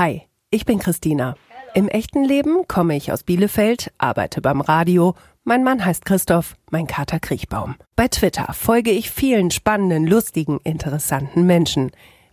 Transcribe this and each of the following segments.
Hi, ich bin Christina. Im echten Leben komme ich aus Bielefeld, arbeite beim Radio. Mein Mann heißt Christoph, mein Kater Kriechbaum. Bei Twitter folge ich vielen spannenden, lustigen, interessanten Menschen.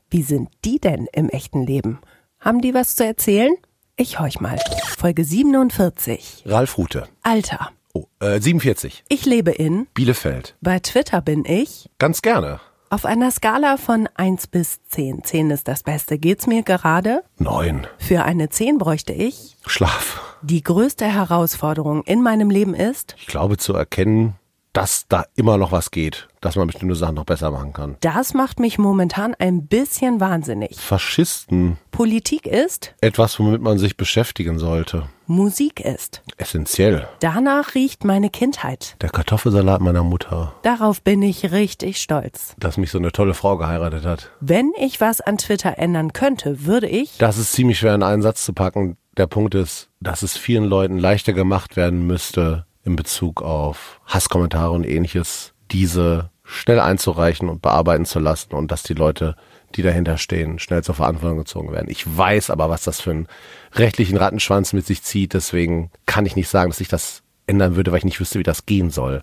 Wie sind die denn im echten Leben? Haben die was zu erzählen? Ich horch mal. Folge 47. Ralf Rute. Alter. Oh, äh, 47. Ich lebe in. Bielefeld. Bei Twitter bin ich. Ganz gerne. Auf einer Skala von 1 bis 10. 10 ist das Beste. Geht's mir gerade? Neun. Für eine 10 bräuchte ich. Schlaf. Die größte Herausforderung in meinem Leben ist. Ich glaube zu erkennen, dass da immer noch was geht, dass man bestimmte Sachen noch besser machen kann. Das macht mich momentan ein bisschen wahnsinnig. Faschisten. Politik ist. Etwas, womit man sich beschäftigen sollte. Musik ist. Essentiell. Danach riecht meine Kindheit. Der Kartoffelsalat meiner Mutter. Darauf bin ich richtig stolz. Dass mich so eine tolle Frau geheiratet hat. Wenn ich was an Twitter ändern könnte, würde ich. Das ist ziemlich schwer in einen Satz zu packen. Der Punkt ist, dass es vielen Leuten leichter gemacht werden müsste, in Bezug auf Hasskommentare und ähnliches, diese schnell einzureichen und bearbeiten zu lassen und dass die Leute, die dahinter stehen, schnell zur Verantwortung gezogen werden. Ich weiß aber, was das für einen rechtlichen Rattenschwanz mit sich zieht. Deswegen kann ich nicht sagen, dass ich das ändern würde, weil ich nicht wüsste, wie das gehen soll.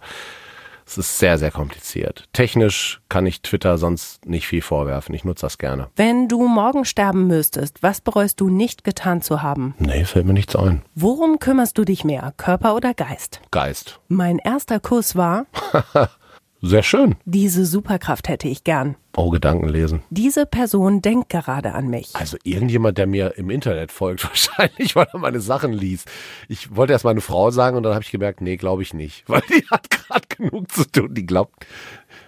Es ist sehr, sehr kompliziert. Technisch kann ich Twitter sonst nicht viel vorwerfen. Ich nutze das gerne. Wenn du morgen sterben müsstest, was bereust du nicht getan zu haben? Nee, fällt mir nichts ein. Worum kümmerst du dich mehr, Körper oder Geist? Geist. Mein erster Kuss war, Sehr schön. diese Superkraft hätte ich gern. Oh, Gedanken lesen. Diese Person denkt gerade an mich. Also irgendjemand, der mir im Internet folgt, wahrscheinlich, weil er meine Sachen liest. Ich wollte erst meine Frau sagen und dann habe ich gemerkt, nee, glaube ich nicht. Weil die hat gerade genug zu tun. Die glaubt,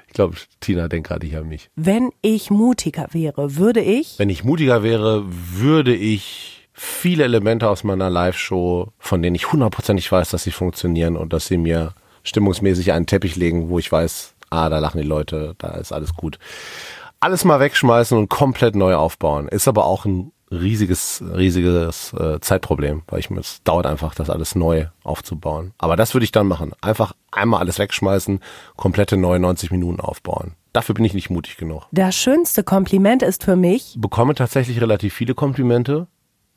ich glaube, Tina denkt gerade nicht an mich. Wenn ich mutiger wäre, würde ich. Wenn ich mutiger wäre, würde ich viele Elemente aus meiner Live-Show, von denen ich hundertprozentig weiß, dass sie funktionieren und dass sie mir stimmungsmäßig einen Teppich legen, wo ich weiß, ah, da lachen die Leute, da ist alles gut. Alles mal wegschmeißen und komplett neu aufbauen. Ist aber auch ein riesiges, riesiges äh, Zeitproblem, weil ich mir es dauert einfach, das alles neu aufzubauen. Aber das würde ich dann machen. Einfach einmal alles wegschmeißen, komplette neue 90 Minuten aufbauen. Dafür bin ich nicht mutig genug. Das schönste Kompliment ist für mich, Bekomme tatsächlich relativ viele Komplimente.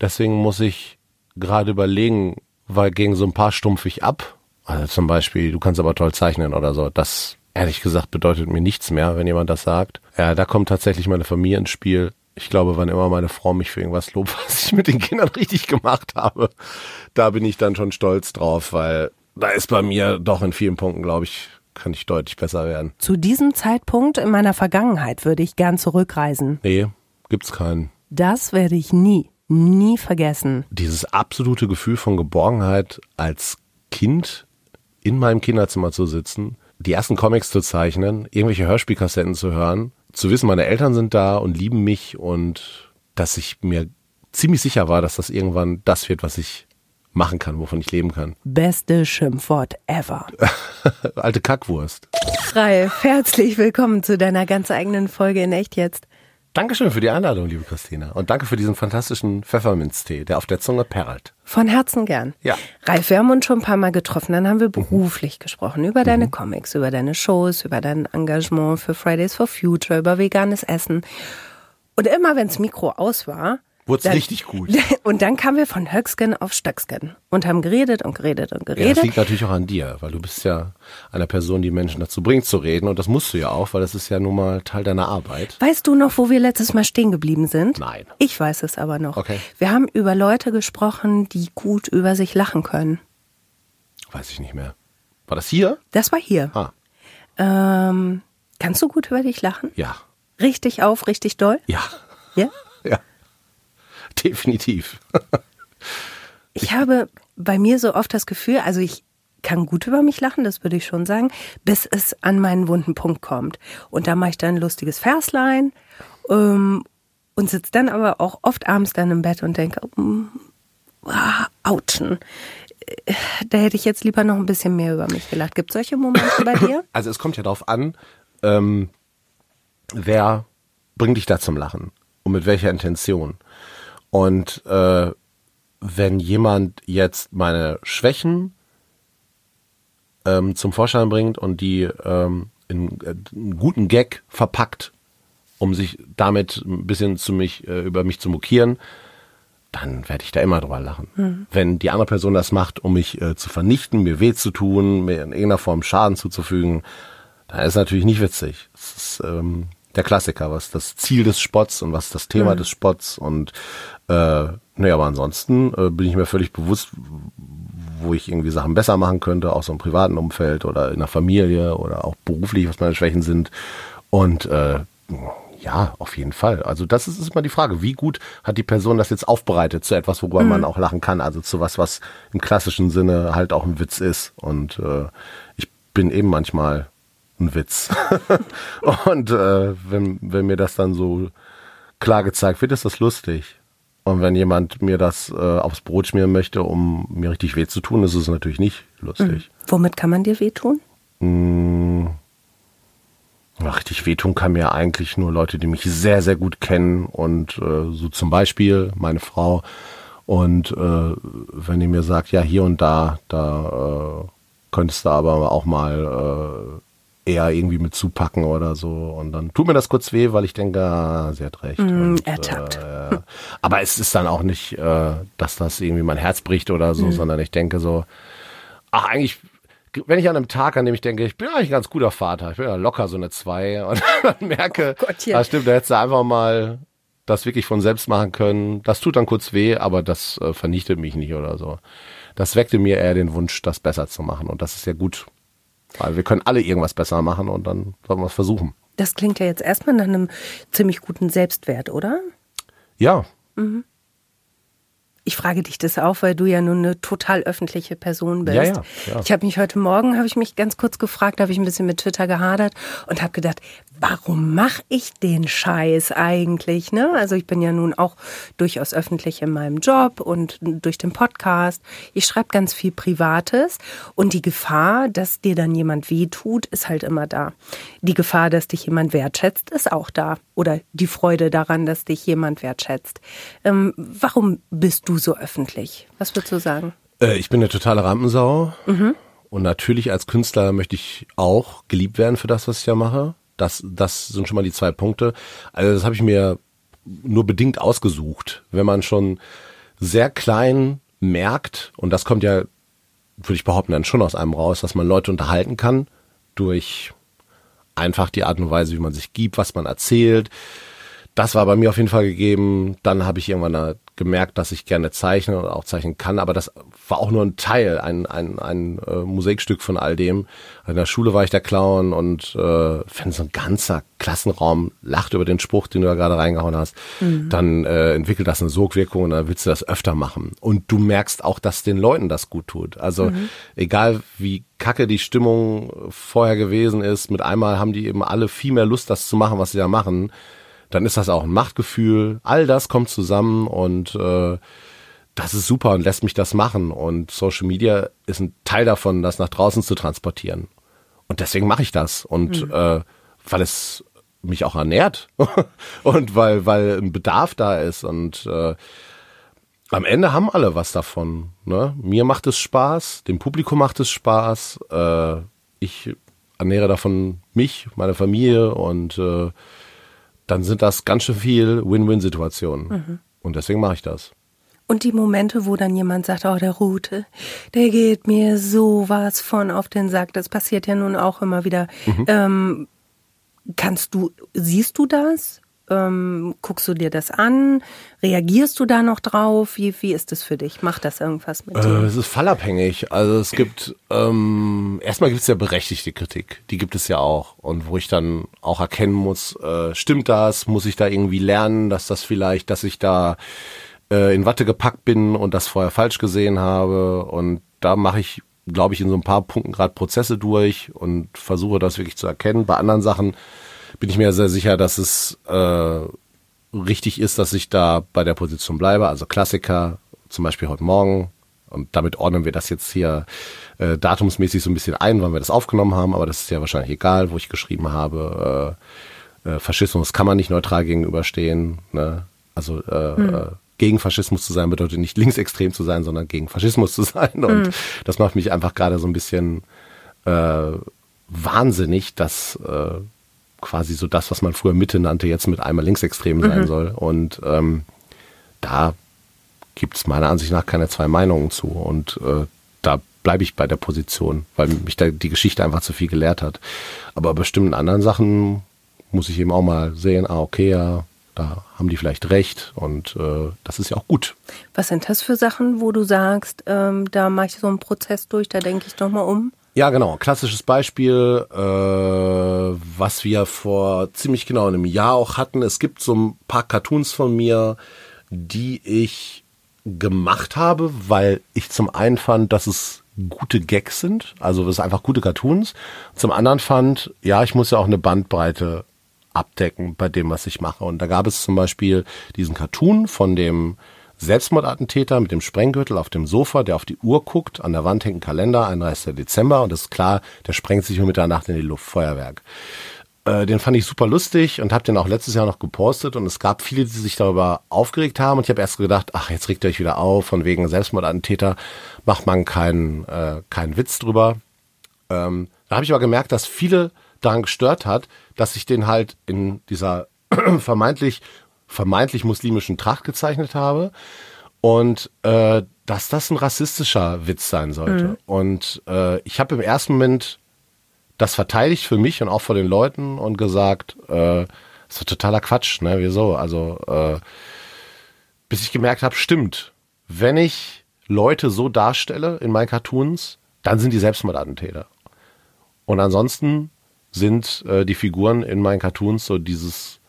Deswegen muss ich gerade überlegen, weil gegen so ein paar stumpf ich ab. Also zum Beispiel, du kannst aber toll zeichnen oder so. Das ehrlich gesagt bedeutet mir nichts mehr, wenn jemand das sagt. Ja, da kommt tatsächlich meine Familie ins Spiel. Ich glaube, wann immer meine Frau mich für irgendwas lobt, was ich mit den Kindern richtig gemacht habe, da bin ich dann schon stolz drauf, weil da ist bei mir doch in vielen Punkten, glaube ich, kann ich deutlich besser werden. zu diesem Zeitpunkt in meiner Vergangenheit würde ich gern zurückreisen. Nee, gibt's keinen. Das werde ich nie, nie vergessen. Dieses absolute Gefühl von Geborgenheit als Kind in meinem Kinderzimmer zu sitzen, die ersten Comics zu zeichnen, irgendwelche Hörspielkassetten zu hören, zu wissen, meine Eltern sind da und lieben mich und dass ich mir ziemlich sicher war, dass das irgendwann das wird, was ich machen kann, wovon ich leben kann. Beste Schimpfwort ever. Alte Kackwurst. Ralf, herzlich willkommen zu deiner ganz eigenen Folge in Echt jetzt. Dankeschön für die Einladung, liebe Christina. Und danke für diesen fantastischen Pfefferminztee, der auf der Zunge perlt. Von Herzen gern. Ja. Ralf, wir haben uns schon ein paar Mal getroffen, dann haben wir beruflich gesprochen, über deine Comics, über deine Shows, über dein Engagement für Fridays for Future, über veganes Essen. Und immer wenn das Mikro aus war, Wurd's dann- richtig gut. Und dann kamen wir von Höcksken auf Stöcksken und haben geredet und geredet und Ja, das geredet. liegt natürlich auch an dir, weil du bist ja eine Person, die Menschen dazu bringt zu reden und das musst du ja auch, weil das ist ja nun mal Teil deiner Arbeit. weißt du noch, wo wir letztes Mal stehen geblieben sind? Nein. Ich weiß es aber noch. Okay. Wir haben über Leute gesprochen, die gut über sich lachen können. Weiß ich nicht mehr. War das hier? Das war hier. Ah, Ähm, kannst du gut über dich lachen? ja. Richtig auf, richtig doll? Ja. Ja? Definitiv. Ich habe bei mir so oft das Gefühl, also ich kann gut über mich lachen, das würde ich schon sagen, bis es an meinen wunden Punkt kommt. Und da mache ich dann ein lustiges Verslein ähm, und sitze dann aber auch oft abends dann im Bett und denke, mm, ah, Da hätte ich jetzt lieber noch ein bisschen mehr über mich gelacht. Gibt es solche Momente bei dir? Also es kommt ja darauf an, ähm, wer bringt dich da zum Lachen und mit welcher Intention. Und äh, wenn jemand jetzt meine Schwächen ähm, zum Vorschein bringt und die ähm, in äh, einen guten Gag verpackt, um sich damit ein bisschen zu mich, äh, über mich zu mokieren, dann werde ich da immer drüber lachen. Mhm. Wenn die andere Person das macht, um mich äh, zu vernichten, mir weh zu tun, mir in irgendeiner Form Schaden zuzufügen, dann ist es natürlich nicht witzig. Das ist ähm, der Klassiker, was das Ziel des Spots und was das Thema mhm. des Spots und äh, naja, aber ansonsten äh, bin ich mir völlig bewusst, wo ich irgendwie Sachen besser machen könnte, auch so im privaten Umfeld oder in der Familie oder auch beruflich, was meine Schwächen sind. Und äh, ja, auf jeden Fall. Also das ist, ist immer die Frage, wie gut hat die Person das jetzt aufbereitet zu etwas, worüber mhm. man auch lachen kann, also zu was, was im klassischen Sinne halt auch ein Witz ist. Und äh, ich bin eben manchmal ein Witz. und äh, wenn, wenn mir das dann so klar gezeigt wird, ist das lustig. Und wenn jemand mir das äh, aufs Brot schmieren möchte, um mir richtig weh zu tun, ist es natürlich nicht lustig. Mhm. Womit kann man dir wehtun? Mmh. Richtig wehtun kann mir eigentlich nur Leute, die mich sehr, sehr gut kennen und äh, so zum Beispiel meine Frau. Und äh, wenn die mir sagt, ja, hier und da, da äh, könntest du aber auch mal äh, eher irgendwie mit zupacken oder so. Und dann tut mir das kurz weh, weil ich denke, ah, sie hat recht. Mm, und, ertappt. Äh, aber es ist dann auch nicht, äh, dass das irgendwie mein Herz bricht oder so, mm. sondern ich denke so, ach, eigentlich wenn ich an einem Tag, an dem ich denke, ich bin eigentlich ein ganz guter Vater, ich bin ja locker so eine Zwei und dann merke, oh Gott, ja. ah, stimmt, da hättest du einfach mal das wirklich von selbst machen können. Das tut dann kurz weh, aber das äh, vernichtet mich nicht oder so. Das weckte mir eher den Wunsch, das besser zu machen und das ist ja gut, weil wir können alle irgendwas besser machen und dann sollen wir es versuchen. Das klingt ja jetzt erstmal nach einem ziemlich guten Selbstwert, oder? Ja. Mhm. Ich frage dich das auch, weil du ja nun eine total öffentliche Person bist. Ja, ja, ja. Ich habe mich heute Morgen, habe ich mich ganz kurz gefragt, habe ich ein bisschen mit Twitter gehadert und habe gedacht, warum mache ich den Scheiß eigentlich? Ne? Also ich bin ja nun auch durchaus öffentlich in meinem Job und durch den Podcast. Ich schreibe ganz viel Privates und die Gefahr, dass dir dann jemand wehtut, ist halt immer da. Die Gefahr, dass dich jemand wertschätzt, ist auch da. Oder die Freude daran, dass dich jemand wertschätzt. Ähm, warum bist du so öffentlich? Was würdest du sagen? Äh, ich bin eine totale Rampensau. Mhm. Und natürlich als Künstler möchte ich auch geliebt werden für das, was ich ja mache. Das, das sind schon mal die zwei Punkte. Also das habe ich mir nur bedingt ausgesucht. Wenn man schon sehr klein merkt, und das kommt ja, würde ich behaupten, dann schon aus einem raus, dass man Leute unterhalten kann durch einfach die Art und Weise, wie man sich gibt, was man erzählt. Das war bei mir auf jeden Fall gegeben. Dann habe ich irgendwann gemerkt, dass ich gerne zeichne und auch zeichnen kann, aber das war auch nur ein Teil, ein, ein, ein äh, Musikstück von all dem. In der Schule war ich der Clown und äh, wenn so ein ganzer Klassenraum lacht über den Spruch, den du da gerade reingehauen hast, mhm. dann äh, entwickelt das eine Sogwirkung und dann willst du das öfter machen. Und du merkst auch, dass den Leuten das gut tut. Also mhm. egal wie kacke die Stimmung vorher gewesen ist, mit einmal haben die eben alle viel mehr Lust, das zu machen, was sie da machen dann ist das auch ein Machtgefühl. All das kommt zusammen und äh, das ist super und lässt mich das machen. Und Social Media ist ein Teil davon, das nach draußen zu transportieren. Und deswegen mache ich das. Und mhm. äh, weil es mich auch ernährt und weil, weil ein Bedarf da ist. Und äh, am Ende haben alle was davon. Ne? Mir macht es Spaß, dem Publikum macht es Spaß. Äh, ich ernähre davon mich, meine Familie und äh, dann sind das ganz schön viel Win-Win-Situationen. Mhm. Und deswegen mache ich das. Und die Momente, wo dann jemand sagt, oh, der Rute, der geht mir sowas von auf den Sack, das passiert ja nun auch immer wieder. Mhm. Ähm, kannst du, siehst du das? Ähm, guckst du dir das an? Reagierst du da noch drauf? Wie, wie ist das für dich? Macht das irgendwas mit dir? Äh, es ist fallabhängig. Also es gibt, ähm, erstmal gibt es ja berechtigte Kritik. Die gibt es ja auch. Und wo ich dann auch erkennen muss, äh, stimmt das? Muss ich da irgendwie lernen, dass das vielleicht, dass ich da äh, in Watte gepackt bin und das vorher falsch gesehen habe? Und da mache ich, glaube ich, in so ein paar Punkten gerade Prozesse durch und versuche das wirklich zu erkennen. Bei anderen Sachen bin ich mir sehr sicher, dass es äh, richtig ist, dass ich da bei der Position bleibe. Also Klassiker, zum Beispiel heute Morgen. Und damit ordnen wir das jetzt hier äh, datumsmäßig so ein bisschen ein, wann wir das aufgenommen haben. Aber das ist ja wahrscheinlich egal, wo ich geschrieben habe. Äh, äh, Faschismus kann man nicht neutral gegenüberstehen. Ne? Also äh, hm. äh, gegen Faschismus zu sein bedeutet nicht linksextrem zu sein, sondern gegen Faschismus zu sein. Und hm. das macht mich einfach gerade so ein bisschen äh, wahnsinnig, dass äh, quasi so das, was man früher Mitte nannte, jetzt mit einmal linksextrem sein mhm. soll. Und ähm, da gibt es meiner Ansicht nach keine zwei Meinungen zu. Und äh, da bleibe ich bei der Position, weil mich da die Geschichte einfach zu viel gelehrt hat. Aber bei bestimmten anderen Sachen muss ich eben auch mal sehen, ah, okay, ja, da haben die vielleicht recht und äh, das ist ja auch gut. Was sind das für Sachen, wo du sagst, ähm, da mache ich so einen Prozess durch, da denke ich nochmal um? Ja, genau. Klassisches Beispiel, äh, was wir vor ziemlich genau einem Jahr auch hatten. Es gibt so ein paar Cartoons von mir, die ich gemacht habe, weil ich zum einen fand, dass es gute Gags sind, also sind einfach gute Cartoons. Zum anderen fand, ja, ich muss ja auch eine Bandbreite abdecken bei dem, was ich mache. Und da gab es zum Beispiel diesen Cartoon von dem Selbstmordattentäter mit dem Sprenggürtel auf dem Sofa, der auf die Uhr guckt, an der Wand hängt ein Kalender, 31. Dezember und ist klar, der sprengt sich um Mitternacht in die Luft, Feuerwerk. Äh, den fand ich super lustig und habe den auch letztes Jahr noch gepostet und es gab viele, die sich darüber aufgeregt haben und ich habe erst gedacht, ach, jetzt regt ihr euch wieder auf, von wegen Selbstmordattentäter macht man keinen äh, keinen Witz drüber. Ähm, da habe ich aber gemerkt, dass viele daran gestört hat, dass ich den halt in dieser vermeintlich vermeintlich muslimischen Tracht gezeichnet habe und äh, dass das ein rassistischer Witz sein sollte. Mhm. Und äh, ich habe im ersten Moment das verteidigt für mich und auch vor den Leuten und gesagt, äh, das ist totaler Quatsch, ne? Wieso? Also äh, bis ich gemerkt habe, stimmt, wenn ich Leute so darstelle in meinen Cartoons, dann sind die Selbstmordattentäter. Und ansonsten sind äh, die Figuren in meinen Cartoons so dieses,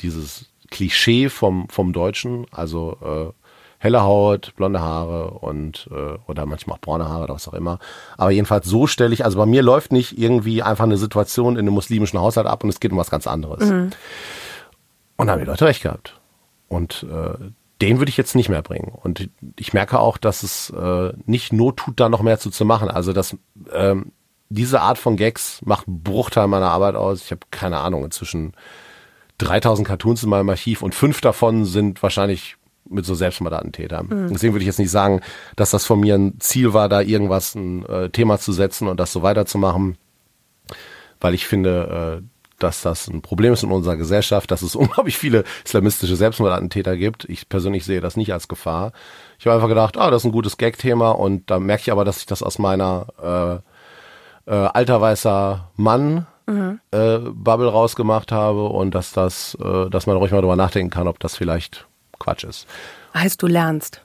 dieses Klischee vom, vom Deutschen, also äh, helle Haut, blonde Haare und äh, oder manchmal auch braune Haare oder was auch immer. Aber jedenfalls so stelle ich, also bei mir läuft nicht irgendwie einfach eine Situation in einem muslimischen Haushalt ab und es geht um was ganz anderes. Mhm. Und da haben die Leute recht gehabt. Und äh, den würde ich jetzt nicht mehr bringen. Und ich merke auch, dass es äh, nicht Not tut, da noch mehr zu, zu machen. Also dass ähm, diese Art von Gags macht einen Bruchteil meiner Arbeit aus. Ich habe keine Ahnung, inzwischen 3000 Cartoons in meinem Archiv und fünf davon sind wahrscheinlich mit so Selbstmordattentätern. Mhm. Deswegen würde ich jetzt nicht sagen, dass das von mir ein Ziel war, da irgendwas ein äh, Thema zu setzen und das so weiterzumachen, weil ich finde, äh, dass das ein Problem ist in unserer Gesellschaft, dass es unglaublich viele islamistische Selbstmordattentäter gibt. Ich persönlich sehe das nicht als Gefahr. Ich habe einfach gedacht, ah, das ist ein gutes Gag-Thema und da merke ich aber, dass ich das aus meiner äh, äh, alter weißer Mann mhm. äh, Bubble rausgemacht habe und dass das, äh, dass man ruhig mal drüber nachdenken kann, ob das vielleicht Quatsch ist. Heißt, du lernst?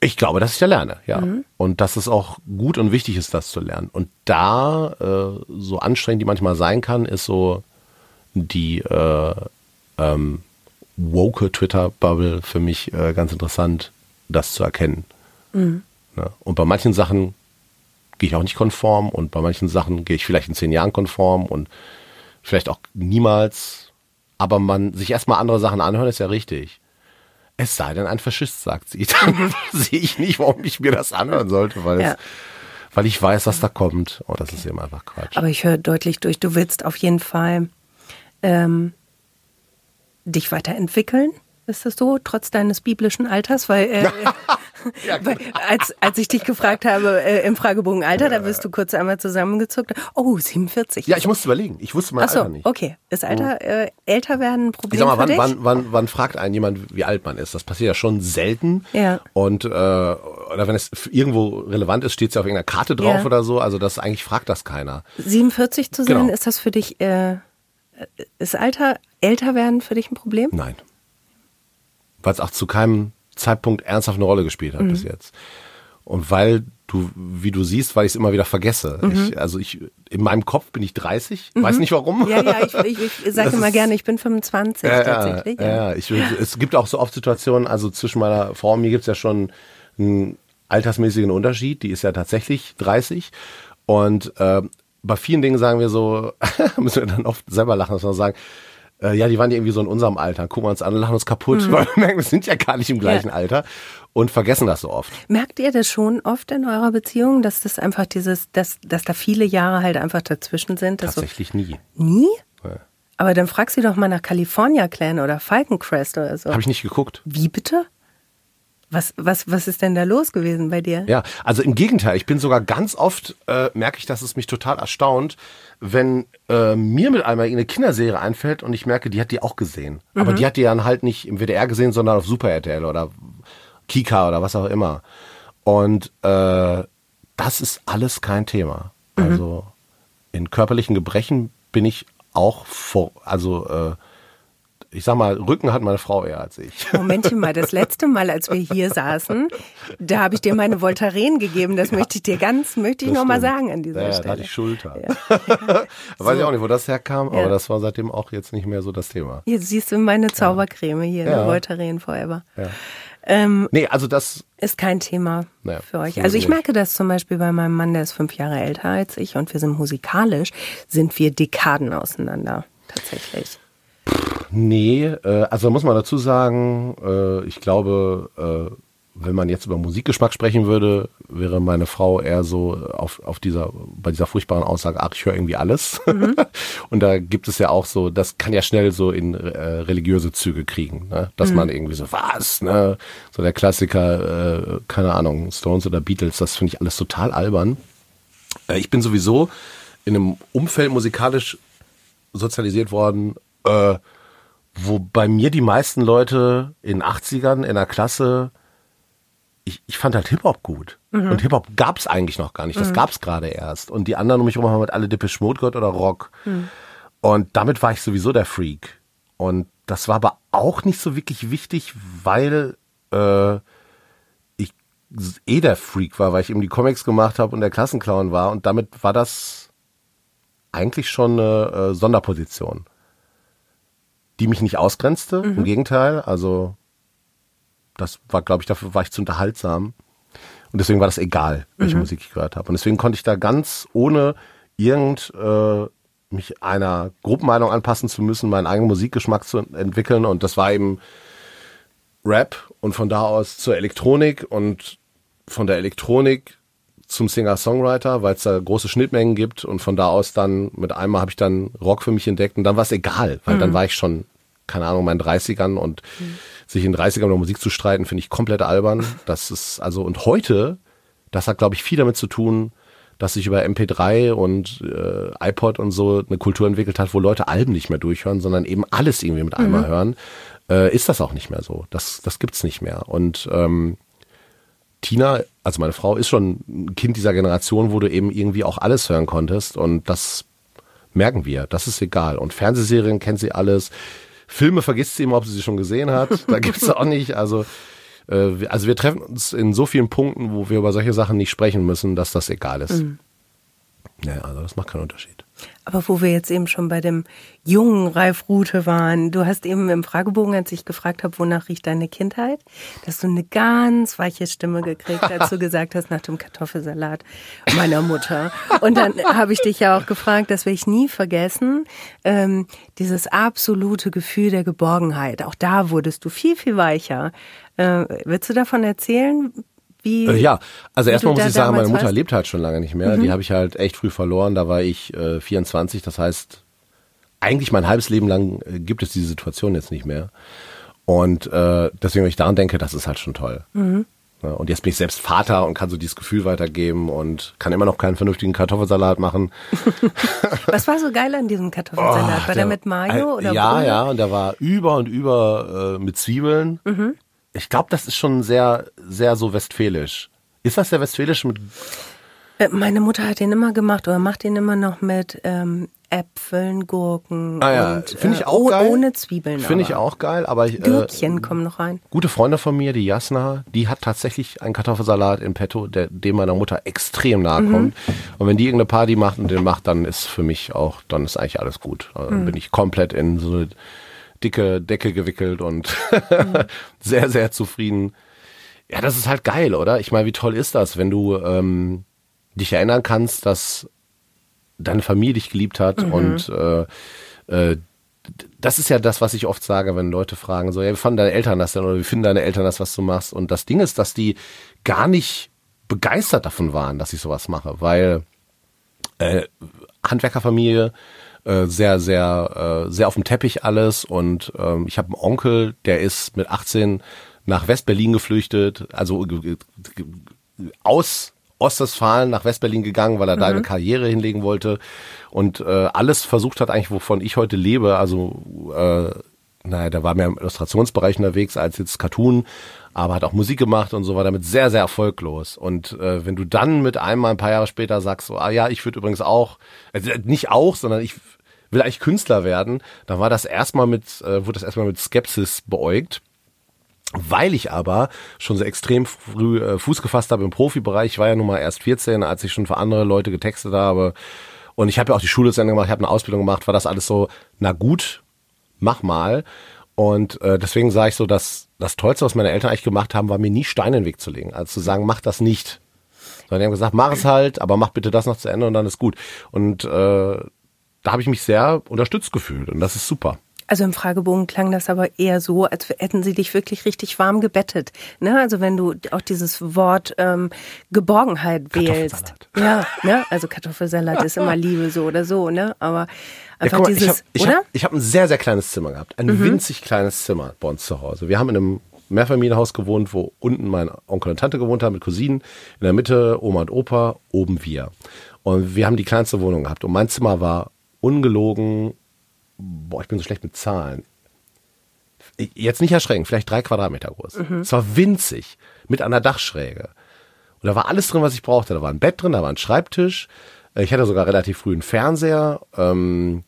Ich glaube, dass ich da lerne, ja. Mhm. Und dass es auch gut und wichtig ist, das zu lernen. Und da, äh, so anstrengend die manchmal sein kann, ist so die äh, ähm, woke Twitter-Bubble für mich äh, ganz interessant, das zu erkennen. Mhm. Ja. Und bei manchen Sachen gehe ich auch nicht konform und bei manchen Sachen gehe ich vielleicht in zehn Jahren konform und vielleicht auch niemals. Aber man sich erstmal andere Sachen anhören, ist ja richtig. Es sei denn, ein Faschist sagt sie. Dann sehe ich nicht, warum ich mir das anhören sollte, weil, ja. es, weil ich weiß, was da kommt. Und oh, das ist eben einfach Quatsch. Aber ich höre deutlich durch, du willst auf jeden Fall ähm, dich weiterentwickeln. Ist das so, trotz deines biblischen Alters? Weil, äh, ja, weil als, als ich dich gefragt habe äh, im Fragebogen Alter, da bist du kurz einmal zusammengezuckt. Oh, 47. Ja, ich musste überlegen. Ich wusste mein Ach so, Alter nicht. okay. Ist Alter, mhm. äh, älter werden ein Problem Ich sag mal, wann, wann, wann, wann fragt einen jemand, wie alt man ist? Das passiert ja schon selten. Ja. Und äh, oder wenn es irgendwo relevant ist, steht es ja auf irgendeiner Karte drauf ja. oder so. Also das eigentlich fragt das keiner. 47 zu sein, genau. ist das für dich, äh, ist Alter, älter werden für dich ein Problem? Nein weil es auch zu keinem Zeitpunkt ernsthaft eine Rolle gespielt hat mhm. bis jetzt. Und weil du, wie du siehst, weil ich es immer wieder vergesse. Mhm. Ich, also ich, in meinem Kopf bin ich 30, mhm. weiß nicht warum. Ja, ja, ich, ich, ich sage immer gerne, ich bin 25 äh, tatsächlich. Ja, ja. Ich, es gibt auch so oft Situationen, also zwischen meiner Frau und mir gibt es ja schon einen altersmäßigen Unterschied, die ist ja tatsächlich 30 und äh, bei vielen Dingen sagen wir so, müssen wir dann oft selber lachen, dass wir sagen, äh, ja, die waren ja irgendwie so in unserem Alter. Gucken wir uns an, lachen uns kaputt, mhm. weil wir merken, wir sind ja gar nicht im gleichen ja. Alter und vergessen das so oft. Merkt ihr das schon oft in eurer Beziehung, dass das einfach dieses, dass, dass da viele Jahre halt einfach dazwischen sind? Tatsächlich so nie. Nie? Ja. Aber dann frag sie doch mal nach California Clan oder Falcon Crest oder so. Habe ich nicht geguckt. Wie bitte? Was, was, was ist denn da los gewesen bei dir? Ja, also im Gegenteil, ich bin sogar ganz oft, äh, merke ich, dass es mich total erstaunt, wenn äh, mir mit einmal eine Kinderserie einfällt und ich merke, die hat die auch gesehen. Mhm. Aber die hat die dann halt nicht im WDR gesehen, sondern auf Super RTL oder Kika oder was auch immer. Und äh, das ist alles kein Thema. Mhm. Also in körperlichen Gebrechen bin ich auch vor, also äh, ich sag mal, Rücken hat meine Frau eher als ich. Momentchen mal, das letzte Mal, als wir hier saßen, da habe ich dir meine Voltaren gegeben. Das ja, möchte ich dir ganz, möchte ich nochmal sagen an dieser ja, Stelle. Da hatte ich Schulter. Ja. so. Weiß ich auch nicht, wo das herkam, aber das war seitdem auch jetzt nicht mehr so das Thema. Jetzt siehst du meine Zaubercreme hier, ja. Voltaren Forever. Ja. Ähm, nee, also das ist kein Thema naja, für euch. Also ich merke das zum Beispiel bei meinem Mann, der ist fünf Jahre älter als ich und wir sind musikalisch, sind wir Dekaden auseinander, tatsächlich. Nee, äh, also muss man dazu sagen, äh, ich glaube, äh, wenn man jetzt über Musikgeschmack sprechen würde, wäre meine Frau eher so auf, auf dieser, bei dieser furchtbaren Aussage, ach, ich höre irgendwie alles. Mhm. Und da gibt es ja auch so, das kann ja schnell so in äh, religiöse Züge kriegen, ne? dass mhm. man irgendwie so, was, ne? So der Klassiker, äh, keine Ahnung, Stones oder Beatles, das finde ich alles total albern. Äh, ich bin sowieso in einem Umfeld musikalisch sozialisiert worden, äh, wo bei mir die meisten Leute in 80ern in der Klasse, ich, ich fand halt Hip-Hop gut. Mhm. Und Hip-Hop gab's eigentlich noch gar nicht. Das mhm. gab's gerade erst. Und die anderen um mich herum haben halt alle Dippe Schmutgott oder Rock. Mhm. Und damit war ich sowieso der Freak. Und das war aber auch nicht so wirklich wichtig, weil äh, ich eh der Freak war, weil ich eben die Comics gemacht habe und der Klassenclown war. Und damit war das eigentlich schon eine äh, Sonderposition die mich nicht ausgrenzte. Mhm. Im Gegenteil, also das war, glaube ich, dafür war ich zu unterhaltsam. Und deswegen war das egal, welche mhm. Musik ich gehört habe. Und deswegen konnte ich da ganz ohne irgend äh, mich einer Gruppenmeinung anpassen zu müssen, meinen eigenen Musikgeschmack zu entwickeln. Und das war eben Rap und von da aus zur Elektronik und von der Elektronik zum Singer-Songwriter, weil es da große Schnittmengen gibt und von da aus dann mit einmal habe ich dann Rock für mich entdeckt und dann war es egal, weil mhm. dann war ich schon, keine Ahnung, in meinen 30ern und mhm. sich in den 30ern über Musik zu streiten, finde ich komplett albern. Das ist also und heute, das hat glaube ich viel damit zu tun, dass sich über MP3 und äh, iPod und so eine Kultur entwickelt hat, wo Leute Alben nicht mehr durchhören, sondern eben alles irgendwie mit einmal mhm. hören, äh, ist das auch nicht mehr so. Das, das gibt's nicht mehr. Und ähm, Tina, also meine Frau, ist schon ein Kind dieser Generation, wo du eben irgendwie auch alles hören konntest und das merken wir. Das ist egal. Und Fernsehserien kennt sie alles. Filme vergisst sie immer, ob sie sie schon gesehen hat. Da gibt es auch nicht. Also, äh, also wir treffen uns in so vielen Punkten, wo wir über solche Sachen nicht sprechen müssen, dass das egal ist. Mhm. Ja, also das macht keinen Unterschied. Aber wo wir jetzt eben schon bei dem jungen Ralf Rute waren, du hast eben im Fragebogen, als ich gefragt habe, wonach riecht deine Kindheit, dass du eine ganz weiche Stimme gekriegt, als du gesagt hast, nach dem Kartoffelsalat meiner Mutter. Und dann habe ich dich ja auch gefragt, das werde ich nie vergessen, ähm, dieses absolute Gefühl der Geborgenheit. Auch da wurdest du viel, viel weicher. Äh, willst du davon erzählen, wie, äh, ja, also erstmal muss ich sagen, meine Mutter warst? lebt halt schon lange nicht mehr. Mhm. Die habe ich halt echt früh verloren. Da war ich äh, 24. Das heißt, eigentlich mein halbes Leben lang äh, gibt es diese Situation jetzt nicht mehr. Und äh, deswegen, wenn ich daran denke, das ist halt schon toll. Mhm. Ja, und jetzt bin ich selbst Vater und kann so dieses Gefühl weitergeben und kann immer noch keinen vernünftigen Kartoffelsalat machen. Was war so geil an diesem Kartoffelsalat? Oh, war der, der mit Mayo oder Ja, Brühe? ja, und der war über und über äh, mit Zwiebeln. Mhm ich glaube, das ist schon sehr, sehr so westfälisch. Ist das der westfälische mit? Äh, meine Mutter hat den immer gemacht oder macht den immer noch mit ähm, Äpfeln, Gurken ah, ja. und finde ich äh, auch äh, geil. ohne Zwiebeln. Finde ich auch geil, aber ich, äh, Gürkchen kommen noch rein. Gute Freunde von mir, die Jasna, die hat tatsächlich einen Kartoffelsalat in petto, der dem meiner Mutter extrem nahe mhm. kommt. Und wenn die irgendeine Party macht und den macht, dann ist für mich auch, dann ist eigentlich alles gut. Dann mhm. bin ich komplett in so dicke Decke gewickelt und mhm. sehr, sehr zufrieden. Ja, das ist halt geil, oder? Ich meine, wie toll ist das, wenn du ähm, dich erinnern kannst, dass deine Familie dich geliebt hat mhm. und äh, äh, das ist ja das, was ich oft sage, wenn Leute fragen, so, ja, wie fanden deine Eltern das denn oder wie finden deine Eltern das, was du machst? Und das Ding ist, dass die gar nicht begeistert davon waren, dass ich sowas mache, weil äh, Handwerkerfamilie, äh, sehr, sehr, äh, sehr auf dem Teppich alles. Und ähm, ich habe einen Onkel, der ist mit 18 nach Westberlin geflüchtet, also aus Ostwestfalen nach Westberlin gegangen, weil er mhm. da eine Karriere hinlegen wollte und äh, alles versucht hat eigentlich, wovon ich heute lebe, also äh, naja, der war mehr im Illustrationsbereich unterwegs als jetzt Cartoon, aber hat auch Musik gemacht und so war damit sehr, sehr erfolglos. Und äh, wenn du dann mit einmal ein paar Jahre später sagst, so, ah ja, ich würde übrigens auch, also nicht auch, sondern ich will eigentlich Künstler werden, dann war das erstmal mit, äh, wurde das erstmal mit Skepsis beäugt. Weil ich aber schon so extrem früh äh, Fuß gefasst habe im Profibereich, ich war ja nun mal erst 14, als ich schon für andere Leute getextet habe. Und ich habe ja auch die Schule zu Ende gemacht, ich habe eine Ausbildung gemacht, war das alles so, na gut, mach mal. Und äh, deswegen sage ich so, dass das Tollste, was meine Eltern eigentlich gemacht haben, war mir nie Steine in den Weg zu legen. Also zu sagen, mach das nicht. Sondern die haben gesagt, mach es halt, aber mach bitte das noch zu Ende und dann ist gut. Und äh, da habe ich mich sehr unterstützt gefühlt und das ist super. Also im Fragebogen klang das aber eher so, als hätten sie dich wirklich richtig warm gebettet. Ne? Also wenn du auch dieses Wort ähm, Geborgenheit wählst. Ja, ne? Also Kartoffelsalat ist immer Liebe so oder so, ne? Aber einfach ja, mal, dieses, ich hab, oder? Hab, ich habe ein sehr, sehr kleines Zimmer gehabt. Ein mhm. winzig kleines Zimmer bei uns zu Hause. Wir haben in einem Mehrfamilienhaus gewohnt, wo unten mein Onkel und Tante gewohnt haben mit Cousinen. In der Mitte Oma und Opa, oben wir. Und wir haben die kleinste Wohnung gehabt. Und mein Zimmer war ungelogen boah, ich bin so schlecht mit Zahlen. Jetzt nicht erschrecken, vielleicht drei Quadratmeter groß. Mhm. Es war winzig, mit einer Dachschräge. Und da war alles drin, was ich brauchte. Da war ein Bett drin, da war ein Schreibtisch. Ich hatte sogar relativ früh einen Fernseher. Ähm,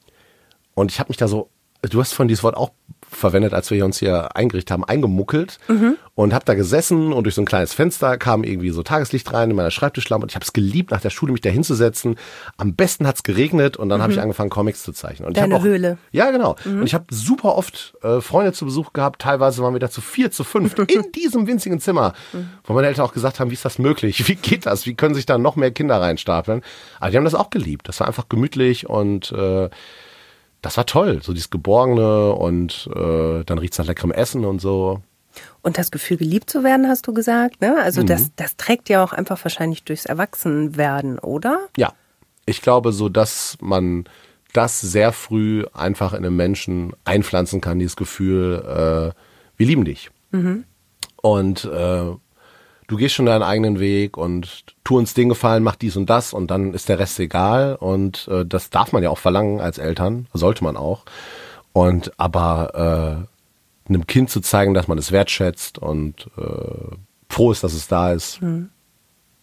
und ich habe mich da so, du hast von dieses Wort auch verwendet, als wir uns hier eingerichtet haben, eingemuckelt mhm. und habe da gesessen und durch so ein kleines Fenster kam irgendwie so Tageslicht rein in meiner Schreibtischlampe und ich habe es geliebt, nach der Schule mich da hinzusetzen. Am besten hat's geregnet und dann mhm. habe ich angefangen, Comics zu zeichnen. Und Deine auch, Höhle. Ja, genau. Mhm. Und ich habe super oft äh, Freunde zu Besuch gehabt, teilweise waren wir da zu vier, zu fünf in diesem winzigen Zimmer, wo meine Eltern auch gesagt haben, wie ist das möglich? Wie geht das? Wie können sich da noch mehr Kinder reinstapeln? Aber die haben das auch geliebt. Das war einfach gemütlich und äh, das war toll, so dieses Geborgene und äh, dann riecht's nach leckerem Essen und so. Und das Gefühl, geliebt zu werden, hast du gesagt, ne? Also mhm. das, das trägt ja auch einfach wahrscheinlich durchs Erwachsenwerden, oder? Ja. Ich glaube so, dass man das sehr früh einfach in einem Menschen einpflanzen kann, dieses Gefühl, äh, wir lieben dich. Mhm. Und äh, du gehst schon deinen eigenen Weg und tu uns den Gefallen, mach dies und das und dann ist der Rest egal und äh, das darf man ja auch verlangen als Eltern, sollte man auch. Und aber äh, einem Kind zu zeigen, dass man es wertschätzt und äh, froh ist, dass es da ist, mhm.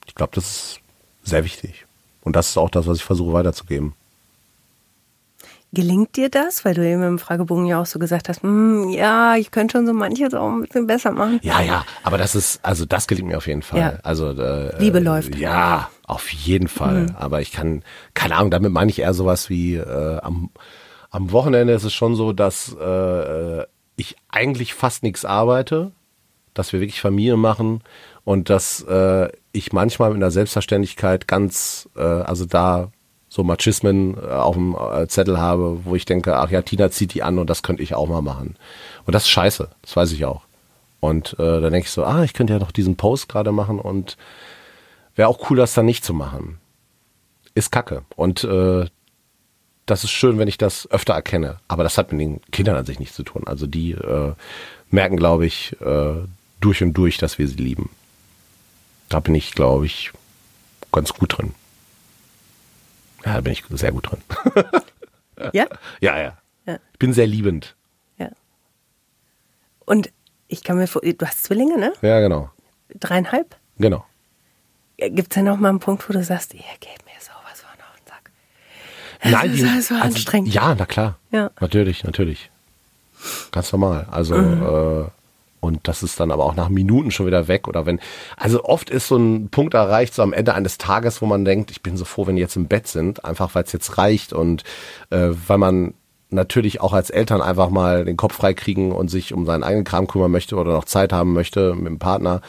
ich glaube, das ist sehr wichtig. Und das ist auch das, was ich versuche weiterzugeben. Gelingt dir das? Weil du eben im Fragebogen ja auch so gesagt hast, hm, ja, ich könnte schon so manches auch ein bisschen besser machen. Ja, ja, aber das ist, also das gelingt mir auf jeden Fall. Ja. Also äh, Liebe läuft. Ja, auf jeden Fall. Mhm. Aber ich kann, keine Ahnung, damit meine ich eher sowas wie äh, am, am Wochenende ist es schon so, dass äh, ich eigentlich fast nichts arbeite, dass wir wirklich Familie machen und dass äh, ich manchmal in der Selbstverständlichkeit ganz, äh, also da so Machismen äh, auf dem äh, Zettel habe, wo ich denke, ach ja, Tina zieht die an und das könnte ich auch mal machen. Und das ist scheiße, das weiß ich auch. Und äh, dann denke ich so, ah, ich könnte ja noch diesen Post gerade machen und wäre auch cool, das dann nicht zu machen. Ist kacke. Und äh, das ist schön, wenn ich das öfter erkenne. Aber das hat mit den Kindern an sich nichts zu tun. Also die äh, merken, glaube ich, äh, durch und durch, dass wir sie lieben. Da bin ich, glaube ich, ganz gut drin. Ja, da bin ich sehr gut drin. ja? ja? Ja, ja. Ich bin sehr liebend. Ja. Und ich kann mir vor, du hast Zwillinge, ne? Ja, genau. Dreieinhalb? Genau. Gibt es denn noch mal einen Punkt, wo du sagst, ihr gebt mir sowas von auf den Sack? Das Nein, ist die, halt so also, anstrengend. Ja, na klar. Ja. Natürlich, natürlich. Ganz normal. Also, mhm. äh, und das ist dann aber auch nach Minuten schon wieder weg oder wenn, also oft ist so ein Punkt erreicht, so am Ende eines Tages, wo man denkt, ich bin so froh, wenn die jetzt im Bett sind, einfach weil es jetzt reicht und äh, weil man natürlich auch als Eltern einfach mal den Kopf freikriegen und sich um seinen eigenen Kram kümmern möchte oder noch Zeit haben möchte mit dem Partner.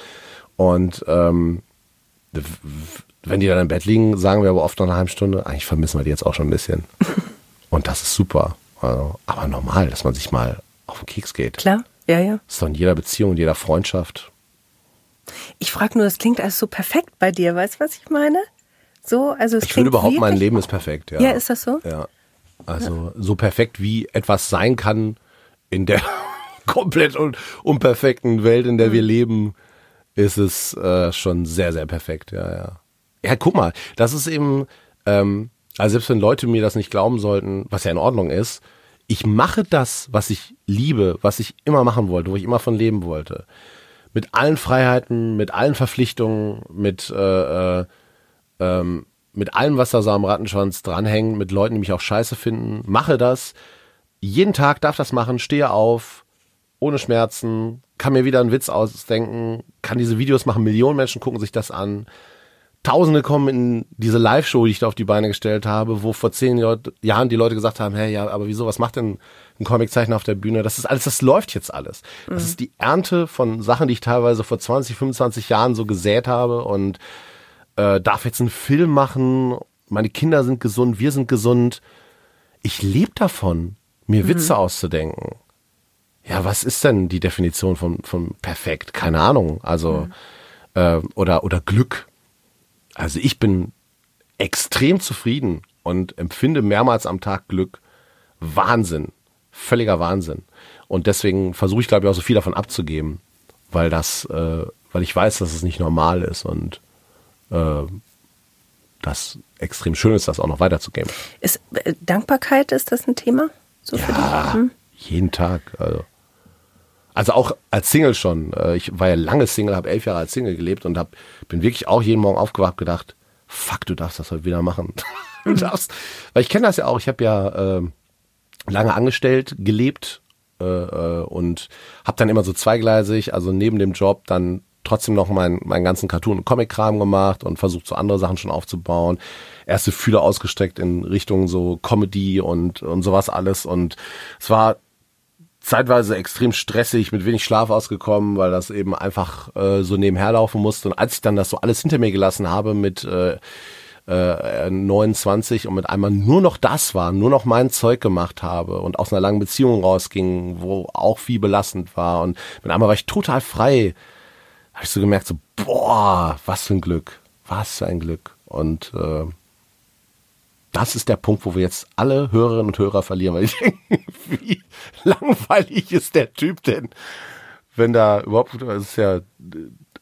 Und ähm, wenn die dann im Bett liegen, sagen wir aber oft noch eine halbe Stunde, eigentlich vermissen wir die jetzt auch schon ein bisschen. Und das ist super. Also, aber normal, dass man sich mal auf den Keks geht. Klar. Ja, ja. Das ist doch in jeder Beziehung, in jeder Freundschaft. Ich frage nur, das klingt alles so perfekt bei dir, weißt du, was ich meine? So, also es ich finde überhaupt, mein Leben ist perfekt, ja. Ja, ist das so? Ja. Also ja. so perfekt, wie etwas sein kann in der komplett un unperfekten Welt, in der mhm. wir leben, ist es äh, schon sehr, sehr perfekt, ja, ja. Ja, guck mal, das ist eben, ähm, also selbst wenn Leute mir das nicht glauben sollten, was ja in Ordnung ist, ich mache das, was ich liebe, was ich immer machen wollte, wo ich immer von leben wollte. Mit allen Freiheiten, mit allen Verpflichtungen, mit, äh, äh, ähm, mit allem, was da so am Rattenschwanz dranhängt, mit Leuten, die mich auch scheiße finden, mache das. Jeden Tag darf das machen, stehe auf, ohne Schmerzen, kann mir wieder einen Witz ausdenken, kann diese Videos machen, Millionen Menschen gucken sich das an. Tausende kommen in diese Live-Show, die ich da auf die Beine gestellt habe, wo vor zehn Jahren die Leute gesagt haben, hey, ja, aber wieso, was macht denn ein Comiczeichner auf der Bühne? Das ist alles, das läuft jetzt alles. Das mhm. ist die Ernte von Sachen, die ich teilweise vor 20, 25 Jahren so gesät habe und äh, darf jetzt einen Film machen. Meine Kinder sind gesund, wir sind gesund. Ich lebe davon, mir mhm. Witze auszudenken. Ja, was ist denn die Definition von, von perfekt? Keine Ahnung. Also, mhm. äh, oder, oder Glück also ich bin extrem zufrieden und empfinde mehrmals am Tag Glück. Wahnsinn. Völliger Wahnsinn. Und deswegen versuche ich, glaube ich, auch so viel davon abzugeben, weil das, äh, weil ich weiß, dass es nicht normal ist und äh, das extrem schön ist, das auch noch weiterzugeben. Ist äh, Dankbarkeit ist das ein Thema? So ja, hm? jeden Tag. Also. Also auch als Single schon. Äh, ich war ja lange Single, habe elf Jahre als Single gelebt und hab, bin wirklich auch jeden Morgen aufgewacht gedacht, fuck, du darfst das heute wieder machen. du mhm. darfst, weil ich kenne das ja auch. Ich habe ja äh, lange angestellt gelebt äh, äh, und habe dann immer so zweigleisig, also neben dem Job dann trotzdem noch meinen meinen ganzen Cartoon- und Comic-Kram gemacht und versucht so andere Sachen schon aufzubauen. Erste Fühler ausgestreckt in Richtung so Comedy und und sowas alles und es war zeitweise extrem stressig, mit wenig Schlaf ausgekommen, weil das eben einfach äh, so nebenher laufen musste. Und als ich dann das so alles hinter mir gelassen habe mit äh, äh, 29 und mit einmal nur noch das war, nur noch mein Zeug gemacht habe und aus einer langen Beziehung rausging, wo auch viel belastend war und mit einmal war ich total frei, habe ich so gemerkt, so boah, was für ein Glück, was für ein Glück und äh, das ist der Punkt, wo wir jetzt alle Hörerinnen und Hörer verlieren, weil ich denke, wie langweilig ist der Typ denn? Wenn da überhaupt, das ist ja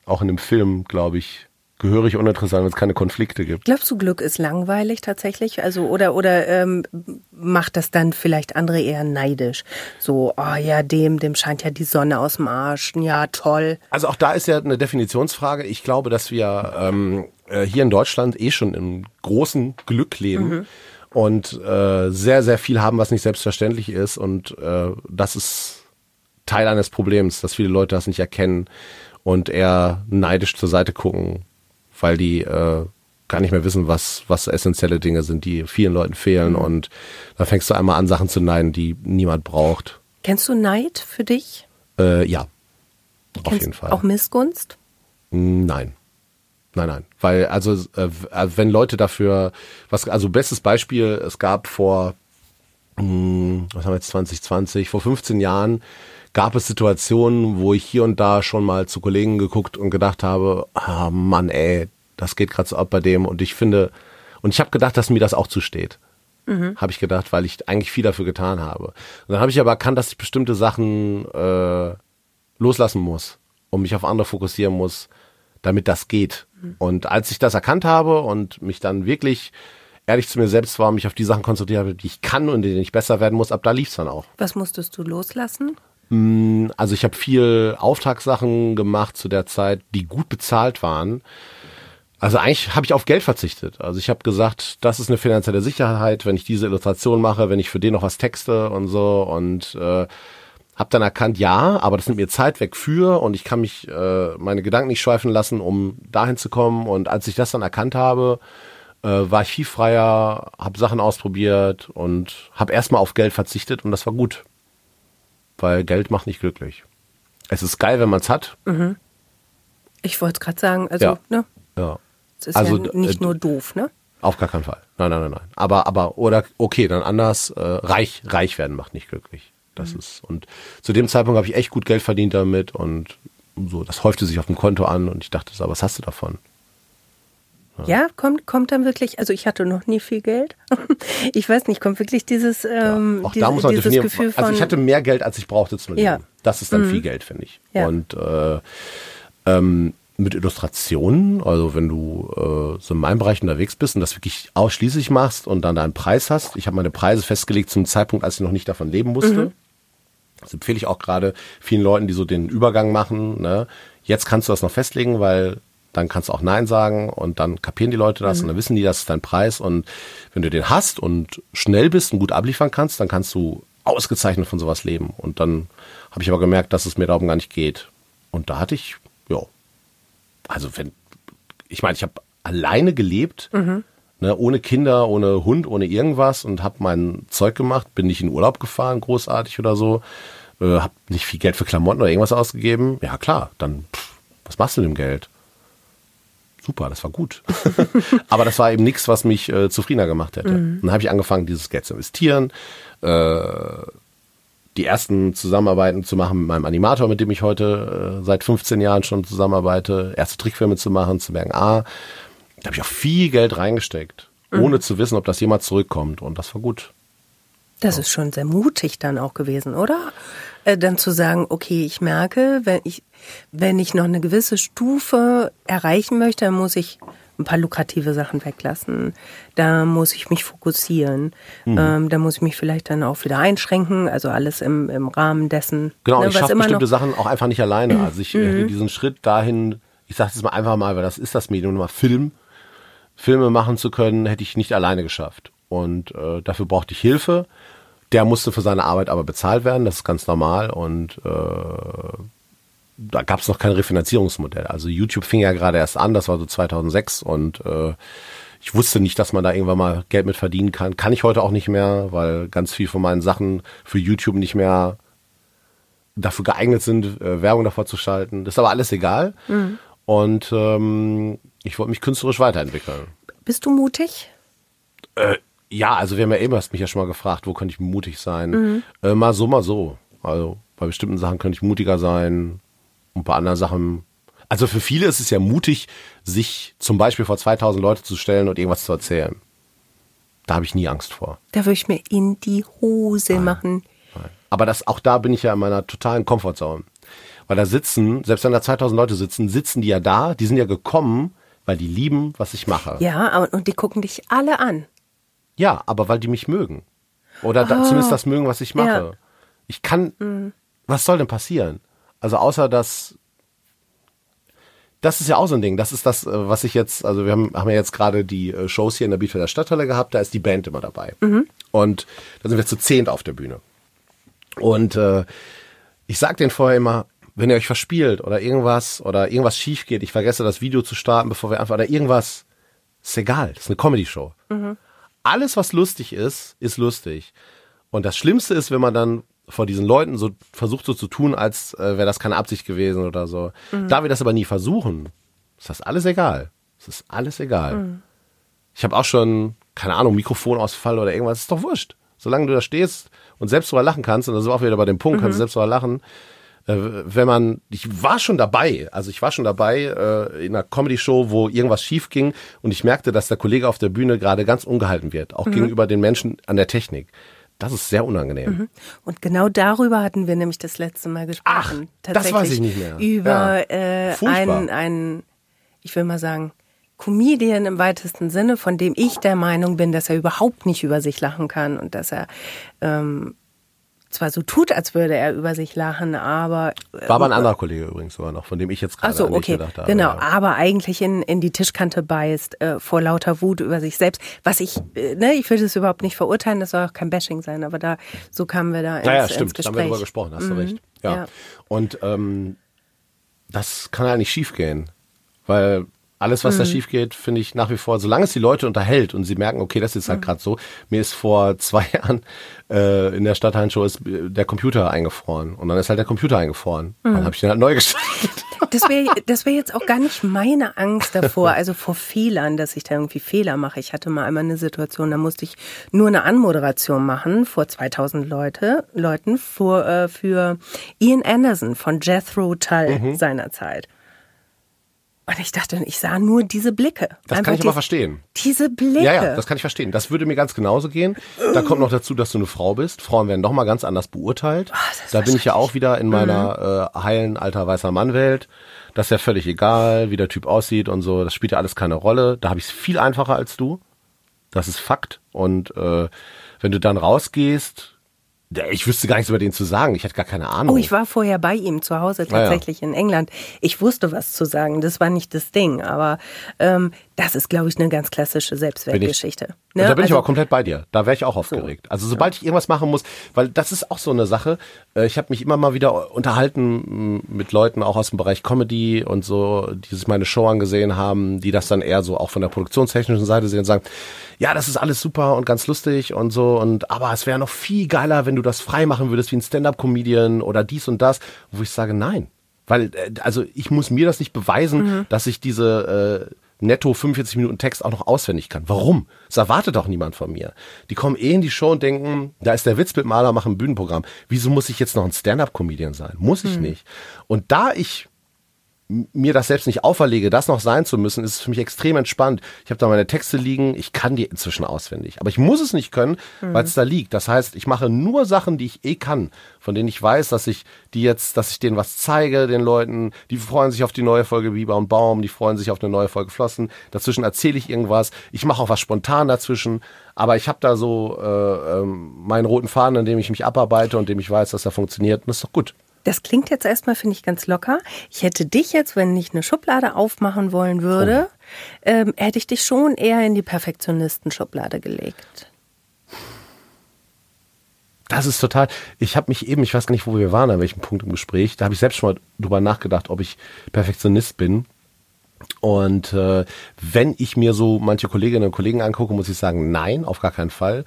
auch in dem Film, glaube ich, gehörig uninteressant, wenn es keine Konflikte gibt. Glaubst du, Glück ist langweilig tatsächlich? Also oder oder ähm, macht das dann vielleicht andere eher neidisch? So, oh ja, dem, dem scheint ja die Sonne aus dem Arsch. Ja, toll. Also auch da ist ja eine Definitionsfrage. Ich glaube, dass wir ähm, äh, hier in Deutschland eh schon im großen Glück leben. Mhm. Und äh, sehr, sehr viel haben, was nicht selbstverständlich ist. Und äh, das ist Teil eines Problems, dass viele Leute das nicht erkennen und eher neidisch zur Seite gucken, weil die äh, gar nicht mehr wissen, was, was essentielle Dinge sind, die vielen Leuten fehlen. Mhm. Und da fängst du einmal an, Sachen zu neiden, die niemand braucht. Kennst du Neid für dich? Äh, ja, Kennst auf jeden Fall. Auch Missgunst? Nein. Nein, nein. Weil, also, äh, äh, wenn Leute dafür, was, also bestes Beispiel, es gab vor, mh, hm, was haben wir jetzt, 2020, vor 15 Jahren gab es Situationen, wo ich hier und da schon mal zu Kollegen geguckt und gedacht habe, ah Mann, ey, das geht gerade so ab bei dem und ich finde, und ich habe gedacht, dass mir das auch zusteht. Mhm. Habe ich gedacht, weil ich eigentlich viel dafür getan habe. Und dann habe ich aber erkannt, dass ich bestimmte Sachen äh, loslassen muss und mich auf andere fokussieren muss, damit das geht. Mhm. Und als ich das erkannt habe und mich dann wirklich ehrlich zu mir selbst war, mich auf die Sachen konzentriert habe, die ich kann und in denen ich besser werden muss, ab da lief's dann auch. Was musstest du loslassen? Mm, also ich habe viel Auftragssachen gemacht zu der Zeit, die gut bezahlt waren. Also eigentlich habe ich auf Geld verzichtet. Also ich habe gesagt, das ist eine finanzielle Sicherheit, wenn ich diese Illustration mache, wenn ich für den noch was texte und so und äh, habe dann erkannt, ja, aber das nimmt mir Zeit weg für und ich kann mich äh, meine Gedanken nicht schweifen lassen, um dahin zu kommen. Und als ich das dann erkannt habe, äh, war ich viel freier, habe Sachen ausprobiert und habe erstmal auf Geld verzichtet und das war gut weil Geld macht nicht glücklich. Es ist geil, wenn man es hat. Mhm. Ich wollte es gerade sagen, also, ja. ne? Ja. Es ist also, ja nicht äh, nur doof, ne? Auf gar keinen Fall. Nein, nein, nein, nein. Aber, aber, oder, okay, dann anders, äh, reich, reich werden macht nicht glücklich. Das mhm. ist, und zu dem Zeitpunkt habe ich echt gut Geld verdient damit und so, das häufte sich auf dem Konto an und ich dachte so, was hast du davon? Ja, kommt, kommt dann wirklich, also ich hatte noch nie viel Geld. ich weiß nicht, kommt wirklich dieses, ähm, ja, auch diese, da muss man dieses Gefühl von. Also ich hatte mehr Geld, als ich brauchte zum Leben. Ja. Das ist dann mhm. viel Geld, finde ich. Ja. Und äh, ähm, mit Illustrationen, also wenn du äh, so in meinem Bereich unterwegs bist und das wirklich ausschließlich machst und dann deinen Preis hast. Ich habe meine Preise festgelegt zum Zeitpunkt, als ich noch nicht davon leben musste. Mhm. Das empfehle ich auch gerade vielen Leuten, die so den Übergang machen. Ne? Jetzt kannst du das noch festlegen, weil dann kannst du auch Nein sagen und dann kapieren die Leute das mhm. und dann wissen die, das ist dein Preis. Und wenn du den hast und schnell bist und gut abliefern kannst, dann kannst du ausgezeichnet von sowas leben. Und dann habe ich aber gemerkt, dass es mir darum gar nicht geht. Und da hatte ich, ja, also wenn, ich meine, ich habe alleine gelebt, mhm. Ne, ohne Kinder, ohne Hund, ohne irgendwas und habe mein Zeug gemacht, bin nicht in Urlaub gefahren, großartig oder so, äh, habe nicht viel Geld für Klamotten oder irgendwas ausgegeben. Ja klar, dann, pff, was machst du mit dem Geld? Super, das war gut. Aber das war eben nichts, was mich äh, zufriedener gemacht hätte. Mhm. Dann habe ich angefangen, dieses Geld zu investieren, äh, die ersten Zusammenarbeiten zu machen mit meinem Animator, mit dem ich heute äh, seit 15 Jahren schon zusammenarbeite, erste Trickfilme zu machen, zu merken, ah, da habe ich auch viel Geld reingesteckt, mhm. ohne zu wissen, ob das jemals zurückkommt. Und das war gut. Das ja. ist schon sehr mutig dann auch gewesen, oder? Äh, dann zu sagen, okay, ich merke, wenn ich, wenn ich noch eine gewisse Stufe erreichen möchte, dann muss ich ein paar lukrative Sachen weglassen. Da muss ich mich fokussieren. Mhm. Ähm, da muss ich mich vielleicht dann auch wieder einschränken. Also alles im, im Rahmen dessen. Genau, ne, ich schaffe bestimmte Sachen auch einfach nicht alleine. Also ich mhm. hätte diesen Schritt dahin, ich sage es mal einfach mal, weil das ist das Medium, mal Film, Filme machen zu können, hätte ich nicht alleine geschafft. Und äh, dafür brauchte ich Hilfe. Der musste für seine Arbeit aber bezahlt werden, das ist ganz normal. Und äh, da gab es noch kein Refinanzierungsmodell. Also YouTube fing ja gerade erst an, das war so 2006 und äh, ich wusste nicht, dass man da irgendwann mal Geld mit verdienen kann. Kann ich heute auch nicht mehr, weil ganz viel von meinen Sachen für YouTube nicht mehr dafür geeignet sind, äh, Werbung davor zu schalten. Das ist aber alles egal. Mhm. Und ähm, ich wollte mich künstlerisch weiterentwickeln. Bist du mutig? Äh, ja, also wir haben ja eben, hast mich ja schon mal gefragt, wo könnte ich mutig sein? Mhm. Äh, mal so, mal so. Also bei bestimmten Sachen könnte ich mutiger sein, und bei anderen Sachen. Also für viele ist es ja mutig, sich zum Beispiel vor 2000 Leute zu stellen und irgendwas zu erzählen. Da habe ich nie Angst vor. Da würde ich mir in die Hose Nein. machen. Nein. Aber das, auch da bin ich ja in meiner totalen Komfortzone. Weil da sitzen, selbst wenn da 2000 Leute sitzen, sitzen die ja da, die sind ja gekommen, weil die lieben, was ich mache. Ja, und die gucken dich alle an. Ja, aber weil die mich mögen. Oder oh. da, zumindest das mögen, was ich mache. Ja. Ich kann, mhm. was soll denn passieren? Also außer dass das ist ja auch so ein Ding. Das ist das, äh, was ich jetzt, also wir haben, haben ja jetzt gerade die äh, Shows hier in der Bielefelder Stadthalle gehabt, da ist die Band immer dabei. Mhm. Und da sind wir zu zehnt auf der Bühne. Und äh, ich sag denen vorher immer, wenn ihr euch verspielt oder irgendwas oder irgendwas schief geht, ich vergesse das Video zu starten, bevor wir anfangen, oder irgendwas, ist egal, das ist eine Comedy-Show. Mhm. Alles, was lustig ist, ist lustig. Und das Schlimmste ist, wenn man dann vor diesen Leuten so versucht so zu tun, als äh, wäre das keine Absicht gewesen oder so. Mhm. Da wir das aber nie versuchen, ist das alles egal. Es ist alles egal. Mhm. Ich habe auch schon, keine Ahnung, Mikrofonausfall oder irgendwas, ist doch wurscht. Solange du da stehst und selbst drüber lachen kannst, und das ist auch wieder bei dem Punkt, mhm. kannst du selbst drüber lachen, äh, wenn man, ich war schon dabei, also ich war schon dabei äh, in einer Comedy-Show, wo irgendwas schief ging und ich merkte, dass der Kollege auf der Bühne gerade ganz ungehalten wird, auch mhm. gegenüber den Menschen an der Technik. Das ist sehr unangenehm. Mhm. Und genau darüber hatten wir nämlich das letzte Mal gesprochen. Ach, das weiß ich nicht mehr. Über ja. äh, einen, einen, ich will mal sagen, Comedian im weitesten Sinne, von dem ich der Meinung bin, dass er überhaupt nicht über sich lachen kann und dass er ähm, zwar so tut, als würde er über sich lachen, aber war aber ein äh, anderer Kollege übrigens sogar noch, von dem ich jetzt gerade so, okay. gedacht habe. Genau, ja. aber eigentlich in, in die Tischkante beißt äh, vor lauter Wut über sich selbst. Was ich, äh, ne, ich würde es überhaupt nicht verurteilen, das soll auch kein Bashing sein, aber da so kamen wir da ins, naja, stimmt, ins Gespräch. Da haben wir drüber gesprochen, hast mhm. du recht. Ja. ja. Und ähm, das kann ja nicht schiefgehen, weil alles, was mhm. da schief geht, finde ich nach wie vor, solange es die Leute unterhält und sie merken, okay, das ist halt mhm. gerade so. Mir ist vor zwei Jahren äh, in der Stadthallen-Show ist äh, der Computer eingefroren und dann ist halt der Computer eingefroren. Mhm. Dann habe ich den halt neu gestartet. Das wäre das wär jetzt auch gar nicht meine Angst davor, also vor Fehlern, dass ich da irgendwie Fehler mache. Ich hatte mal einmal eine Situation, da musste ich nur eine Anmoderation machen vor 2000 Leute, Leuten für, äh, für Ian Anderson von Jethro Tull mhm. seinerzeit. Und ich dachte, ich sah nur diese Blicke. Das Einfach kann ich aber die- verstehen. Diese Blicke. Ja, ja, das kann ich verstehen. Das würde mir ganz genauso gehen. Da kommt noch dazu, dass du eine Frau bist. Frauen werden noch mal ganz anders beurteilt. Ist da bin ich ja auch wieder in Mhm. meiner äh, heilen alter weißer Mann-Welt. Das ist ja völlig egal, wie der Typ aussieht und so. Das spielt ja alles keine Rolle. Da habe ich es viel einfacher als du. Das ist Fakt. Und äh, wenn du dann rausgehst, ich wüsste gar nichts über den zu sagen. Ich hatte gar keine Ahnung. Oh, ich war vorher bei ihm zu Hause, Ah, ja. tatsächlich in England. Ich wusste was zu sagen, das war nicht das Ding, aber ähm, das ist, glaube ich, eine ganz klassische Selbstwertgeschichte. Und da bin ich Also- aber komplett bei dir. Da wäre ich auch aufgeregt. Also sobald ich irgendwas machen muss, weil das ist auch so eine Sache. äh, Ich habe mich immer mal wieder unterhalten mh, mit Leuten auch aus dem Bereich Comedy und so, die sich meine Show angesehen haben, die das dann eher so auch von der produktionstechnischen Seite sehen und sagen, ja, das ist alles super und ganz lustig und so und aber es wäre noch viel geiler, wenn du das frei machen würdest wie ein Stand-up-Comedian oder dies und das, wo ich sage, nein. Weil, äh, also ich muss mir das nicht beweisen, dass ich diese äh, netto 45 Minuten Text auch noch auswendig kann. Warum? Das erwartet doch niemand von mir. Die kommen eh in die Show und denken, da ist der Witzbildmaler, machen ein Bühnenprogramm. Wieso muss ich jetzt noch ein Stand-up-Comedian sein? Muss ich nicht. Und da ich mir das selbst nicht auferlege, das noch sein zu müssen, ist für mich extrem entspannt. Ich habe da meine Texte liegen, ich kann die inzwischen auswendig. Aber ich muss es nicht können, weil es da liegt. Das heißt, ich mache nur Sachen, die ich eh kann, von denen ich weiß, dass ich die jetzt, dass ich denen was zeige, den Leuten, die freuen sich auf die neue Folge Biber und Baum, die freuen sich auf eine neue Folge Flossen. Dazwischen erzähle ich irgendwas. Ich mache auch was spontan dazwischen. Aber ich habe da so äh, ähm, meinen roten Faden, an dem ich mich abarbeite und dem ich weiß, dass er funktioniert. Und das ist doch gut. Das klingt jetzt erstmal, finde ich, ganz locker. Ich hätte dich jetzt, wenn ich eine Schublade aufmachen wollen würde, ähm, hätte ich dich schon eher in die Perfektionisten-Schublade gelegt. Das ist total. Ich habe mich eben, ich weiß gar nicht, wo wir waren, an welchem Punkt im Gespräch, da habe ich selbst schon mal drüber nachgedacht, ob ich Perfektionist bin. Und äh, wenn ich mir so manche Kolleginnen und Kollegen angucke, muss ich sagen, nein, auf gar keinen Fall.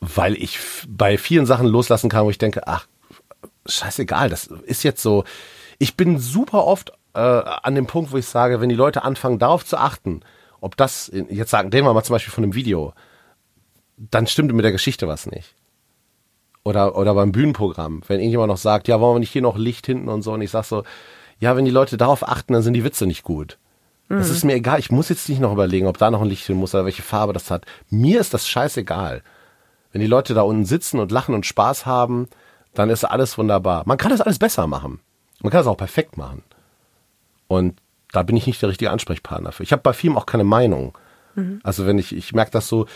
Weil ich bei vielen Sachen loslassen kann, wo ich denke, ach, scheißegal, das ist jetzt so. Ich bin super oft äh, an dem Punkt, wo ich sage, wenn die Leute anfangen, darauf zu achten, ob das, jetzt sagen, nehmen wir mal zum Beispiel von einem Video, dann stimmt mit der Geschichte was nicht oder, oder beim Bühnenprogramm, wenn irgendjemand noch sagt, ja, wollen wir nicht hier noch Licht hinten und so, und ich sag so, ja, wenn die Leute darauf achten, dann sind die Witze nicht gut. Das ist mir egal, ich muss jetzt nicht noch überlegen, ob da noch ein Licht hin muss oder welche Farbe das hat. Mir ist das scheißegal. Wenn die Leute da unten sitzen und lachen und Spaß haben, dann ist alles wunderbar. Man kann das alles besser machen. Man kann das auch perfekt machen. Und da bin ich nicht der richtige Ansprechpartner für. Ich habe bei vielem auch keine Meinung. Also wenn ich, ich merke das so,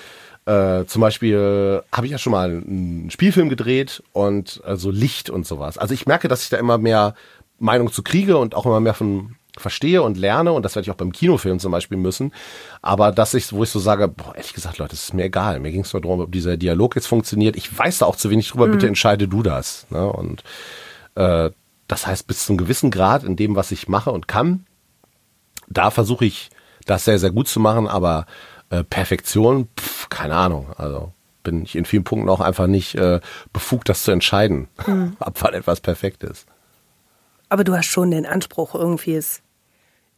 äh, zum Beispiel habe ich ja schon mal einen Spielfilm gedreht und also Licht und sowas. Also ich merke, dass ich da immer mehr Meinung zu kriege und auch immer mehr von verstehe und lerne und das werde ich auch beim Kinofilm zum Beispiel müssen. Aber dass ich, wo ich so sage, boah, ehrlich gesagt, Leute, das ist mir egal. Mir ging es nur darum, ob dieser Dialog jetzt funktioniert. Ich weiß da auch zu wenig drüber, bitte entscheide du das. Ne? Und äh, das heißt, bis zu einem gewissen Grad in dem, was ich mache und kann, da versuche ich das sehr, sehr gut zu machen, aber äh, Perfektion, pf, keine Ahnung. Also bin ich in vielen Punkten auch einfach nicht äh, befugt, das zu entscheiden, ab wann etwas perfekt ist. Aber du hast schon den Anspruch, irgendwie es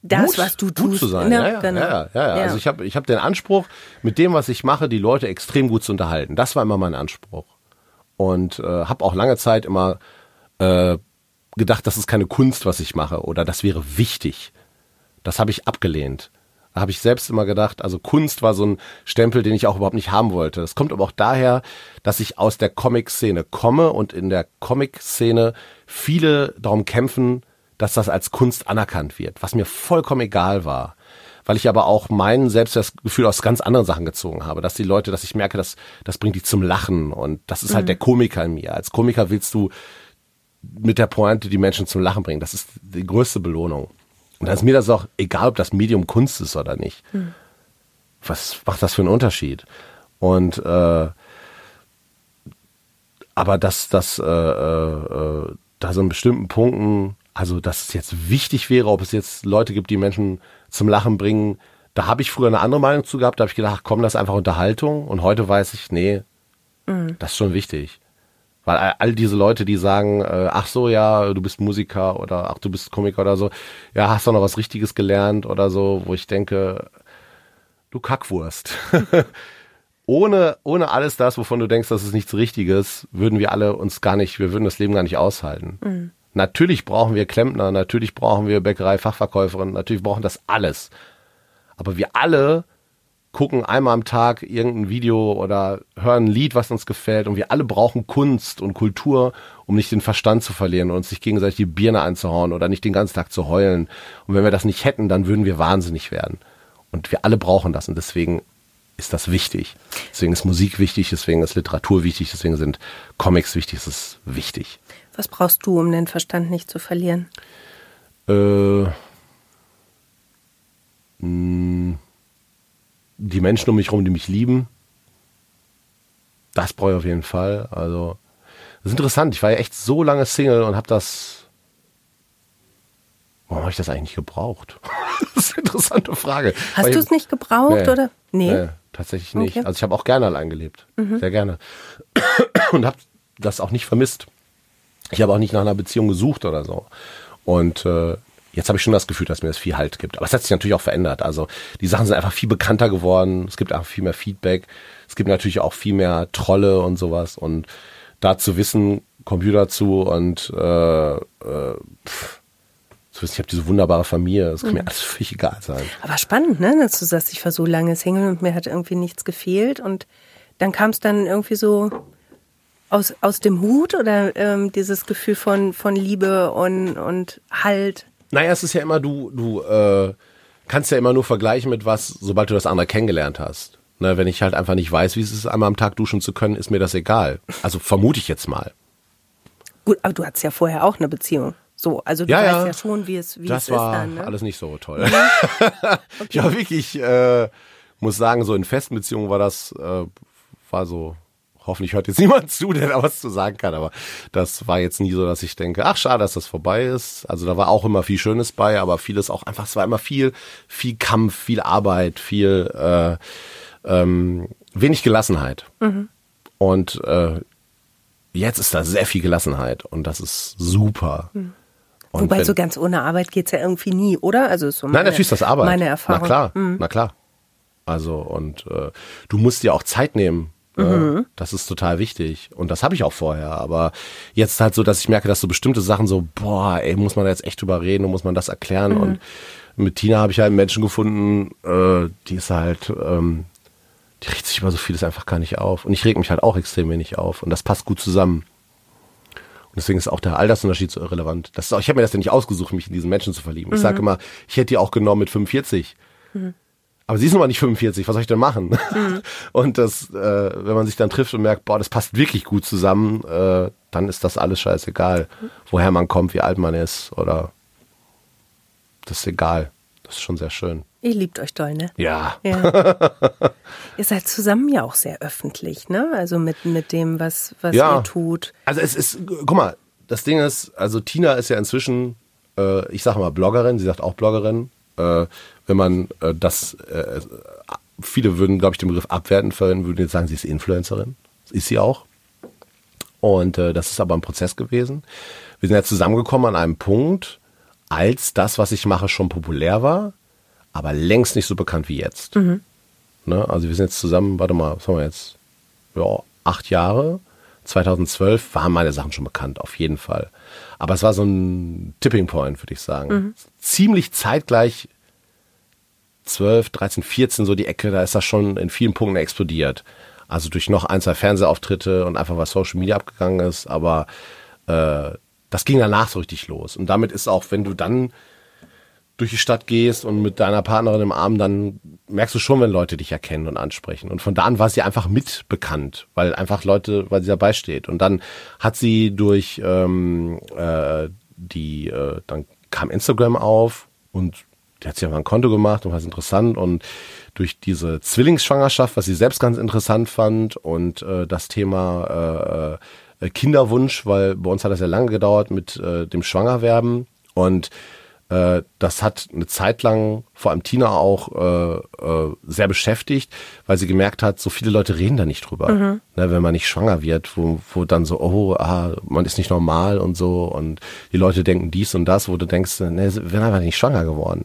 das, gut, was du gut tust. zu sein. ne? Ja, ja, genau. ja, ja, ja. Also ich habe ich hab den Anspruch, mit dem, was ich mache, die Leute extrem gut zu unterhalten. Das war immer mein Anspruch. Und äh, habe auch lange Zeit immer äh, gedacht, das ist keine Kunst, was ich mache oder das wäre wichtig. Das habe ich abgelehnt. Da habe ich selbst immer gedacht, also Kunst war so ein Stempel, den ich auch überhaupt nicht haben wollte. Das kommt aber auch daher, dass ich aus der Comic-Szene komme und in der Comic-Szene viele darum kämpfen, dass das als Kunst anerkannt wird, was mir vollkommen egal war. Weil ich aber auch mein Selbstwertgefühl aus ganz anderen Sachen gezogen habe, dass die Leute, dass ich merke, dass das bringt die zum Lachen und das ist halt der Komiker in mir. Als Komiker willst du mit der Pointe die Menschen zum Lachen bringen. Das ist die größte Belohnung. Und dann ist mir das auch egal, ob das Medium Kunst ist oder nicht. Was macht das für einen Unterschied? Und äh, aber dass das äh, äh, da so in bestimmten Punkten, also dass es jetzt wichtig wäre, ob es jetzt Leute gibt, die Menschen zum Lachen bringen, da habe ich früher eine andere Meinung zu gehabt. Da habe ich gedacht, komm, das ist einfach Unterhaltung. Und heute weiß ich, nee, das ist schon wichtig. Weil all- diese Leute, die sagen, äh, ach so, ja, du bist Musiker oder ach, du bist Komiker oder so, ja, hast doch noch was Richtiges gelernt oder so, wo ich denke, du Kackwurst. ohne, ohne alles das, wovon du denkst, das ist nichts Richtiges, würden wir alle uns gar nicht, wir würden das Leben gar nicht aushalten. Natürlich brauchen wir Klempner, natürlich brauchen wir Bäckerei, Fachverkäuferin, natürlich brauchen das alles. Aber wir alle gucken einmal am Tag irgendein Video oder hören ein Lied, was uns gefällt und wir alle brauchen Kunst und Kultur, um nicht den Verstand zu verlieren und uns nicht gegenseitig die Birne einzuhauen oder nicht den ganzen Tag zu heulen. Und wenn wir das nicht hätten, dann würden wir wahnsinnig werden. Und wir alle brauchen das und deswegen ist das wichtig. Deswegen ist Musik wichtig, deswegen ist Literatur wichtig, deswegen sind Comics wichtig, es ist wichtig. Was brauchst du, um den Verstand nicht zu verlieren? Äh, mh, die Menschen um mich herum, die mich lieben, das brauche ich auf jeden Fall. Also, das ist interessant. Ich war ja echt so lange Single und habe das. Warum habe ich das eigentlich gebraucht? das ist eine interessante Frage. Hast du es nicht gebraucht nee, oder? Nee. nee tatsächlich nicht. Okay. Also ich habe auch gerne allein gelebt. Mhm. Sehr gerne. und habe das auch nicht vermisst. Ich habe auch nicht nach einer Beziehung gesucht oder so. Und äh, Jetzt habe ich schon das Gefühl, dass mir das viel Halt gibt. Aber es hat sich natürlich auch verändert. Also die Sachen sind einfach viel bekannter geworden. Es gibt einfach viel mehr Feedback. Es gibt natürlich auch viel mehr Trolle und sowas. Und da zu wissen, Computer zu und äh, äh, pff, zu wissen, ich habe diese wunderbare Familie, das kann mhm. mir alles völlig egal sein. Aber spannend, ne? Dass du sagst, ich war so lange Single und mir hat irgendwie nichts gefehlt. Und dann kam es dann irgendwie so aus, aus dem Hut oder ähm, dieses Gefühl von, von Liebe und, und Halt? Naja, es ist ja immer, du, du äh, kannst ja immer nur vergleichen mit was, sobald du das andere kennengelernt hast. Ne, wenn ich halt einfach nicht weiß, wie es ist, einmal am Tag duschen zu können, ist mir das egal. Also vermute ich jetzt mal. Gut, aber du hattest ja vorher auch eine Beziehung. So, also du ja, weißt ja. ja schon, wie es, wie das es war ist dann. Ne? alles nicht so toll. okay. Ja, wirklich, äh, muss sagen, so in festen Beziehungen war das, äh, war so Hoffentlich hört jetzt niemand zu, der da was zu sagen kann, aber das war jetzt nie so, dass ich denke, ach schade, dass das vorbei ist. Also da war auch immer viel Schönes bei, aber vieles auch einfach, es war immer viel, viel Kampf, viel Arbeit, viel äh, ähm, wenig Gelassenheit. Mhm. Und äh, jetzt ist da sehr viel Gelassenheit und das ist super. Mhm. Wobei wenn, so ganz ohne Arbeit geht's ja irgendwie nie, oder? Also so meine, Nein, natürlich ist das Arbeit. Meine Erfahrung. Na klar, mhm. na klar. Also und äh, du musst dir auch Zeit nehmen Mhm. Das ist total wichtig. Und das habe ich auch vorher. Aber jetzt halt so, dass ich merke, dass so bestimmte Sachen so, boah, ey, muss man da jetzt echt drüber reden und muss man das erklären. Mhm. Und mit Tina habe ich halt einen Menschen gefunden, äh, die ist halt, ähm, die regt sich über so vieles einfach gar nicht auf. Und ich reg mich halt auch extrem wenig auf. Und das passt gut zusammen. Und deswegen ist auch der Altersunterschied so irrelevant. Das ist auch, ich habe mir das ja nicht ausgesucht, mich in diesen Menschen zu verlieben. Ich sage mhm. immer, ich hätte die auch genommen mit 45. Mhm aber sie ist nun mal nicht 45, was soll ich denn machen? Mhm. Und das, äh, wenn man sich dann trifft und merkt, boah, das passt wirklich gut zusammen, äh, dann ist das alles scheißegal, woher man kommt, wie alt man ist oder das ist egal. Das ist schon sehr schön. Ihr liebt euch doll, ne? Ja. ja. ihr seid zusammen ja auch sehr öffentlich, ne? Also mit, mit dem, was, was ja. ihr tut. Also es ist, guck mal, das Ding ist, also Tina ist ja inzwischen, äh, ich sage mal Bloggerin, sie sagt auch Bloggerin, äh, wenn man äh, das, äh, viele würden, glaube ich, den Begriff abwerten verwenden, würden jetzt sagen, sie ist Influencerin. Ist sie auch. Und äh, das ist aber ein Prozess gewesen. Wir sind ja zusammengekommen an einem Punkt, als das, was ich mache, schon populär war, aber längst nicht so bekannt wie jetzt. Mhm. Ne? Also wir sind jetzt zusammen, warte mal, was haben wir jetzt? Ja, acht Jahre. 2012 waren meine Sachen schon bekannt, auf jeden Fall. Aber es war so ein Tipping Point, würde ich sagen. Mhm. Ziemlich zeitgleich 12, 13, 14 so die Ecke, da ist das schon in vielen Punkten explodiert. Also durch noch ein, zwei Fernsehauftritte und einfach was Social Media abgegangen ist, aber äh, das ging danach so richtig los. Und damit ist auch, wenn du dann durch die Stadt gehst und mit deiner Partnerin im Arm, dann merkst du schon, wenn Leute dich erkennen und ansprechen. Und von da an war sie einfach mitbekannt, weil einfach Leute, weil sie dabei steht. Und dann hat sie durch ähm, äh, die, äh, dann kam Instagram auf und die hat sich einfach ein Konto gemacht und war interessant und durch diese Zwillingsschwangerschaft, was sie selbst ganz interessant fand und äh, das Thema äh, äh Kinderwunsch, weil bei uns hat das ja lange gedauert mit äh, dem Schwangerwerben und äh, das hat eine Zeit lang vor allem Tina auch äh, äh, sehr beschäftigt, weil sie gemerkt hat, so viele Leute reden da nicht drüber. Mhm. Ne, wenn man nicht schwanger wird, wo, wo dann so, oh, ah, man ist nicht normal und so und die Leute denken dies und das, wo du denkst, ne, sie werden einfach nicht schwanger geworden.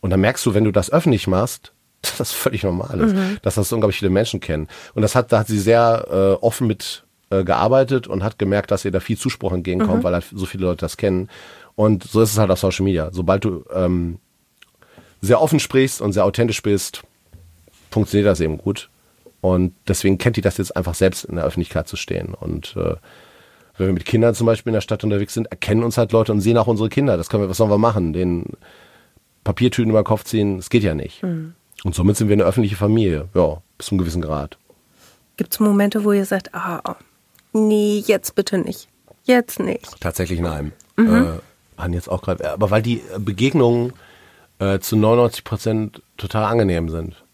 Und dann merkst du, wenn du das öffentlich machst, dass das völlig normal ist, mhm. dass das unglaublich viele Menschen kennen. Und das hat, da hat sie sehr äh, offen mit äh, gearbeitet und hat gemerkt, dass ihr da viel Zuspruch entgegenkommt, mhm. weil halt so viele Leute das kennen. Und so ist es halt auf Social Media. Sobald du ähm, sehr offen sprichst und sehr authentisch bist, funktioniert das eben gut. Und deswegen kennt die das jetzt einfach selbst in der Öffentlichkeit zu stehen. Und äh, wenn wir mit Kindern zum Beispiel in der Stadt unterwegs sind, erkennen uns halt Leute und sehen auch unsere Kinder. Das können wir, was sollen wir machen? Den Papiertüten über den Kopf ziehen, das geht ja nicht. Mhm. Und somit sind wir eine öffentliche Familie, ja, bis zu einem gewissen Grad. Gibt es Momente, wo ihr sagt, ah, nee, jetzt bitte nicht. Jetzt nicht. Tatsächlich nein. Mhm. Äh, jetzt auch gerade, aber weil die Begegnungen äh, zu 99 Prozent total angenehm sind.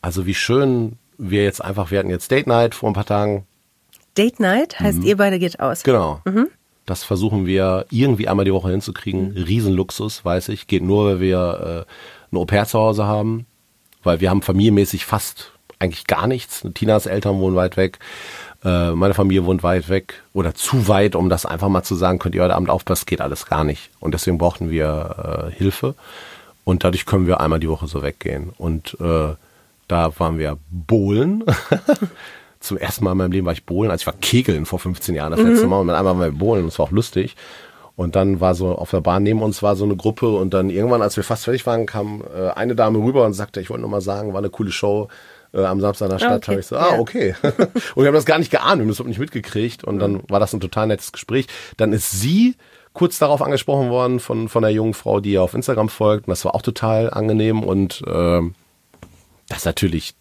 Also wie schön wir jetzt einfach, wir hatten jetzt Date Night vor ein paar Tagen. Date Night heißt, mhm. ihr beide geht aus. Genau. Mhm. Das versuchen wir irgendwie einmal die Woche hinzukriegen. Mhm. Riesenluxus, weiß ich. Geht nur, weil wir äh, ein Au-pair zu Hause haben. Weil wir haben familienmäßig fast eigentlich gar nichts. Tinas Eltern wohnen weit weg. Äh, meine Familie wohnt weit weg oder zu weit, um das einfach mal zu sagen, könnt ihr heute Abend aufpassen, geht alles gar nicht. Und deswegen brauchten wir äh, Hilfe. Und dadurch können wir einmal die Woche so weggehen. Und äh, da waren wir Bohlen. Zum ersten Mal in meinem Leben war ich Bohlen. Also ich war Kegeln vor 15 Jahren das letzte mhm. Mal. Und dann einmal waren wir Bohlen und es war auch lustig. Und dann war so auf der Bahn neben uns war so eine Gruppe und dann irgendwann, als wir fast fertig waren, kam äh, eine Dame rüber und sagte, ich wollte nur mal sagen, war eine coole Show äh, am Samstag in der Stadt. Okay. Habe ich so, ah, okay. und wir haben das gar nicht geahnt, wir haben das nicht mitgekriegt und dann war das ein total nettes Gespräch. Dann ist sie kurz darauf angesprochen worden von, von der jungen Frau, die ihr auf Instagram folgt. Und das war auch total angenehm und äh, das ist natürlich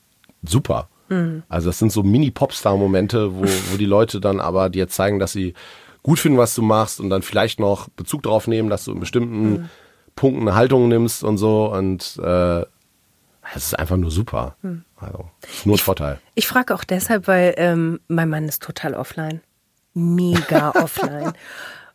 super. Mhm. Also das sind so Mini-Popstar-Momente, wo, wo die Leute dann aber dir zeigen, dass sie gut finden, was du machst und dann vielleicht noch Bezug darauf nehmen, dass du in bestimmten mhm. Punkten eine Haltung nimmst und so. Und äh, es ist einfach nur super. Mhm. Also nur ein Vorteil. Ich frage auch deshalb, weil ähm, mein Mann ist total offline. Mega offline.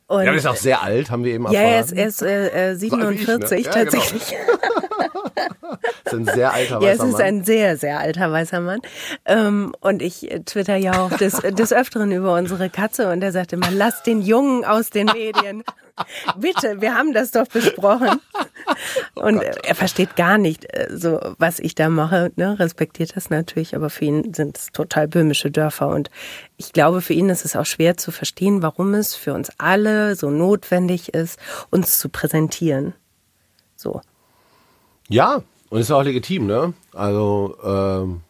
Und, ja, er ist auch sehr alt, haben wir eben erfahren. Ja, er ist, er ist äh, 47 so ich, ne? ja, tatsächlich. Genau. ist ein sehr alter weißer Mann. Ja, es ist ein sehr, sehr alter weißer Mann. Ähm, und ich twitter ja auch des, des Öfteren über unsere Katze und er sagt immer, lass den Jungen aus den Medien. Bitte, wir haben das doch besprochen. Oh und Gott. er versteht gar nicht, äh, so was ich da mache, ne? respektiert das natürlich, aber für ihn sind es total böhmische Dörfer. Und ich glaube, für ihn ist es auch schwer zu verstehen, warum es für uns alle so notwendig ist, uns zu präsentieren. So. Ja, und ist auch legitim, ne? Also ähm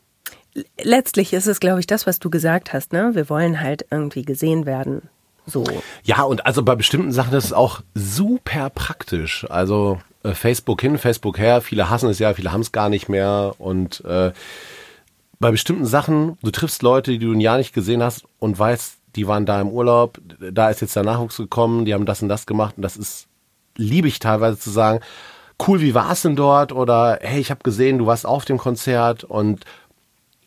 letztlich ist es, glaube ich, das, was du gesagt hast, ne? Wir wollen halt irgendwie gesehen werden. So. Ja, und also bei bestimmten Sachen ist es auch super praktisch. Also äh, Facebook hin, Facebook her, viele hassen es ja, viele haben es gar nicht mehr. Und äh, bei bestimmten Sachen, du triffst Leute, die du ein Jahr nicht gesehen hast und weißt, die waren da im Urlaub, da ist jetzt der Nachwuchs gekommen, die haben das und das gemacht und das ist, liebe ich teilweise zu sagen, cool, wie war es denn dort? Oder hey, ich habe gesehen, du warst auf dem Konzert und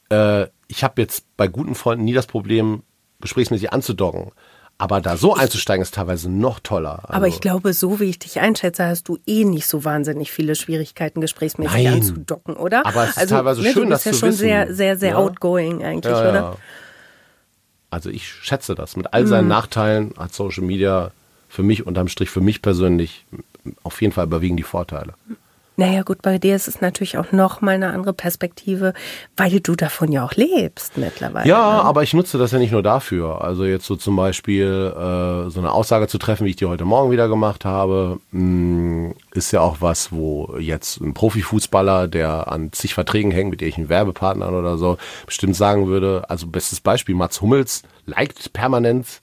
äh, ich habe jetzt bei guten Freunden nie das Problem, gesprächsmäßig anzudocken. Aber da so einzusteigen ist teilweise noch toller. Also aber ich glaube, so wie ich dich einschätze, hast du eh nicht so wahnsinnig viele Schwierigkeiten, gesprächsmäßig Nein. anzudocken, oder? Aber es ist also, teilweise ne, schön, das wissen. Du bist ja schon sehr, sehr, sehr ja? outgoing eigentlich, ja, oder? Ja. Also ich schätze das. Mit all seinen mhm. Nachteilen hat Social Media für mich unterm Strich, für mich persönlich auf jeden Fall überwiegen die Vorteile. Naja, gut, bei dir ist es natürlich auch noch mal eine andere Perspektive, weil du davon ja auch lebst mittlerweile. Ja, ne? aber ich nutze das ja nicht nur dafür. Also jetzt so zum Beispiel äh, so eine Aussage zu treffen, wie ich die heute Morgen wieder gemacht habe, mh, mm, ist ja auch was, wo jetzt ein Profifußballer, der an zig Verträgen hängt mit irgendwelchen Werbepartnern oder so, bestimmt sagen würde, also bestes Beispiel, Mats Hummels liked permanent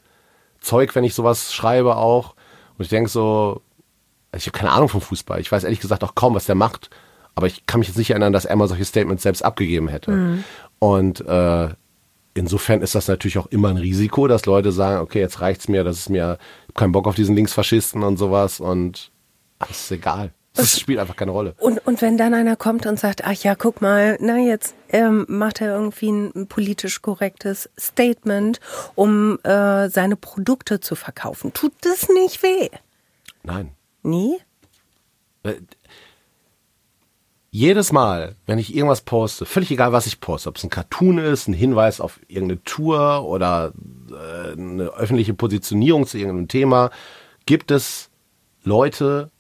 Zeug, wenn ich sowas schreibe auch. Und ich denke so, also ich habe keine Ahnung vom Fußball. Ich weiß ehrlich gesagt auch kaum, was der macht. Aber ich kann mich jetzt nicht erinnern, dass er mal solche Statements selbst abgegeben hätte. Mhm. Und äh, insofern ist das natürlich auch immer ein Risiko, dass Leute sagen, okay, jetzt reicht's mir, das ist mir, ich hab keinen Bock auf diesen Linksfaschisten und sowas und ach, ist egal. Das spielt einfach keine Rolle. Und, und wenn dann einer kommt und sagt, ach ja, guck mal, na jetzt ähm, macht er irgendwie ein politisch korrektes Statement, um äh, seine Produkte zu verkaufen, tut das nicht weh? Nein. Nie? Äh, jedes Mal, wenn ich irgendwas poste, völlig egal, was ich poste, ob es ein Cartoon ist, ein Hinweis auf irgendeine Tour oder äh, eine öffentliche Positionierung zu irgendeinem Thema, gibt es Leute,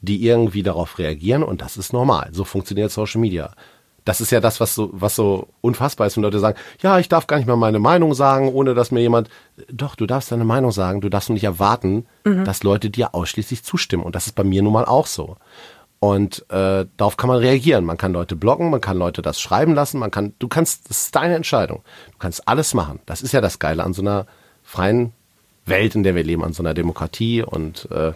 die irgendwie darauf reagieren und das ist normal. So funktioniert Social Media. Das ist ja das, was so, was so unfassbar ist, wenn Leute sagen, ja, ich darf gar nicht mal meine Meinung sagen, ohne dass mir jemand, doch, du darfst deine Meinung sagen, du darfst nur nicht erwarten, mhm. dass Leute dir ausschließlich zustimmen. Und das ist bei mir nun mal auch so. Und äh, darauf kann man reagieren. Man kann Leute blocken, man kann Leute das schreiben lassen, man kann, du kannst, das ist deine Entscheidung. Du kannst alles machen. Das ist ja das Geile an so einer freien Welt, in der wir leben, an so einer Demokratie und äh,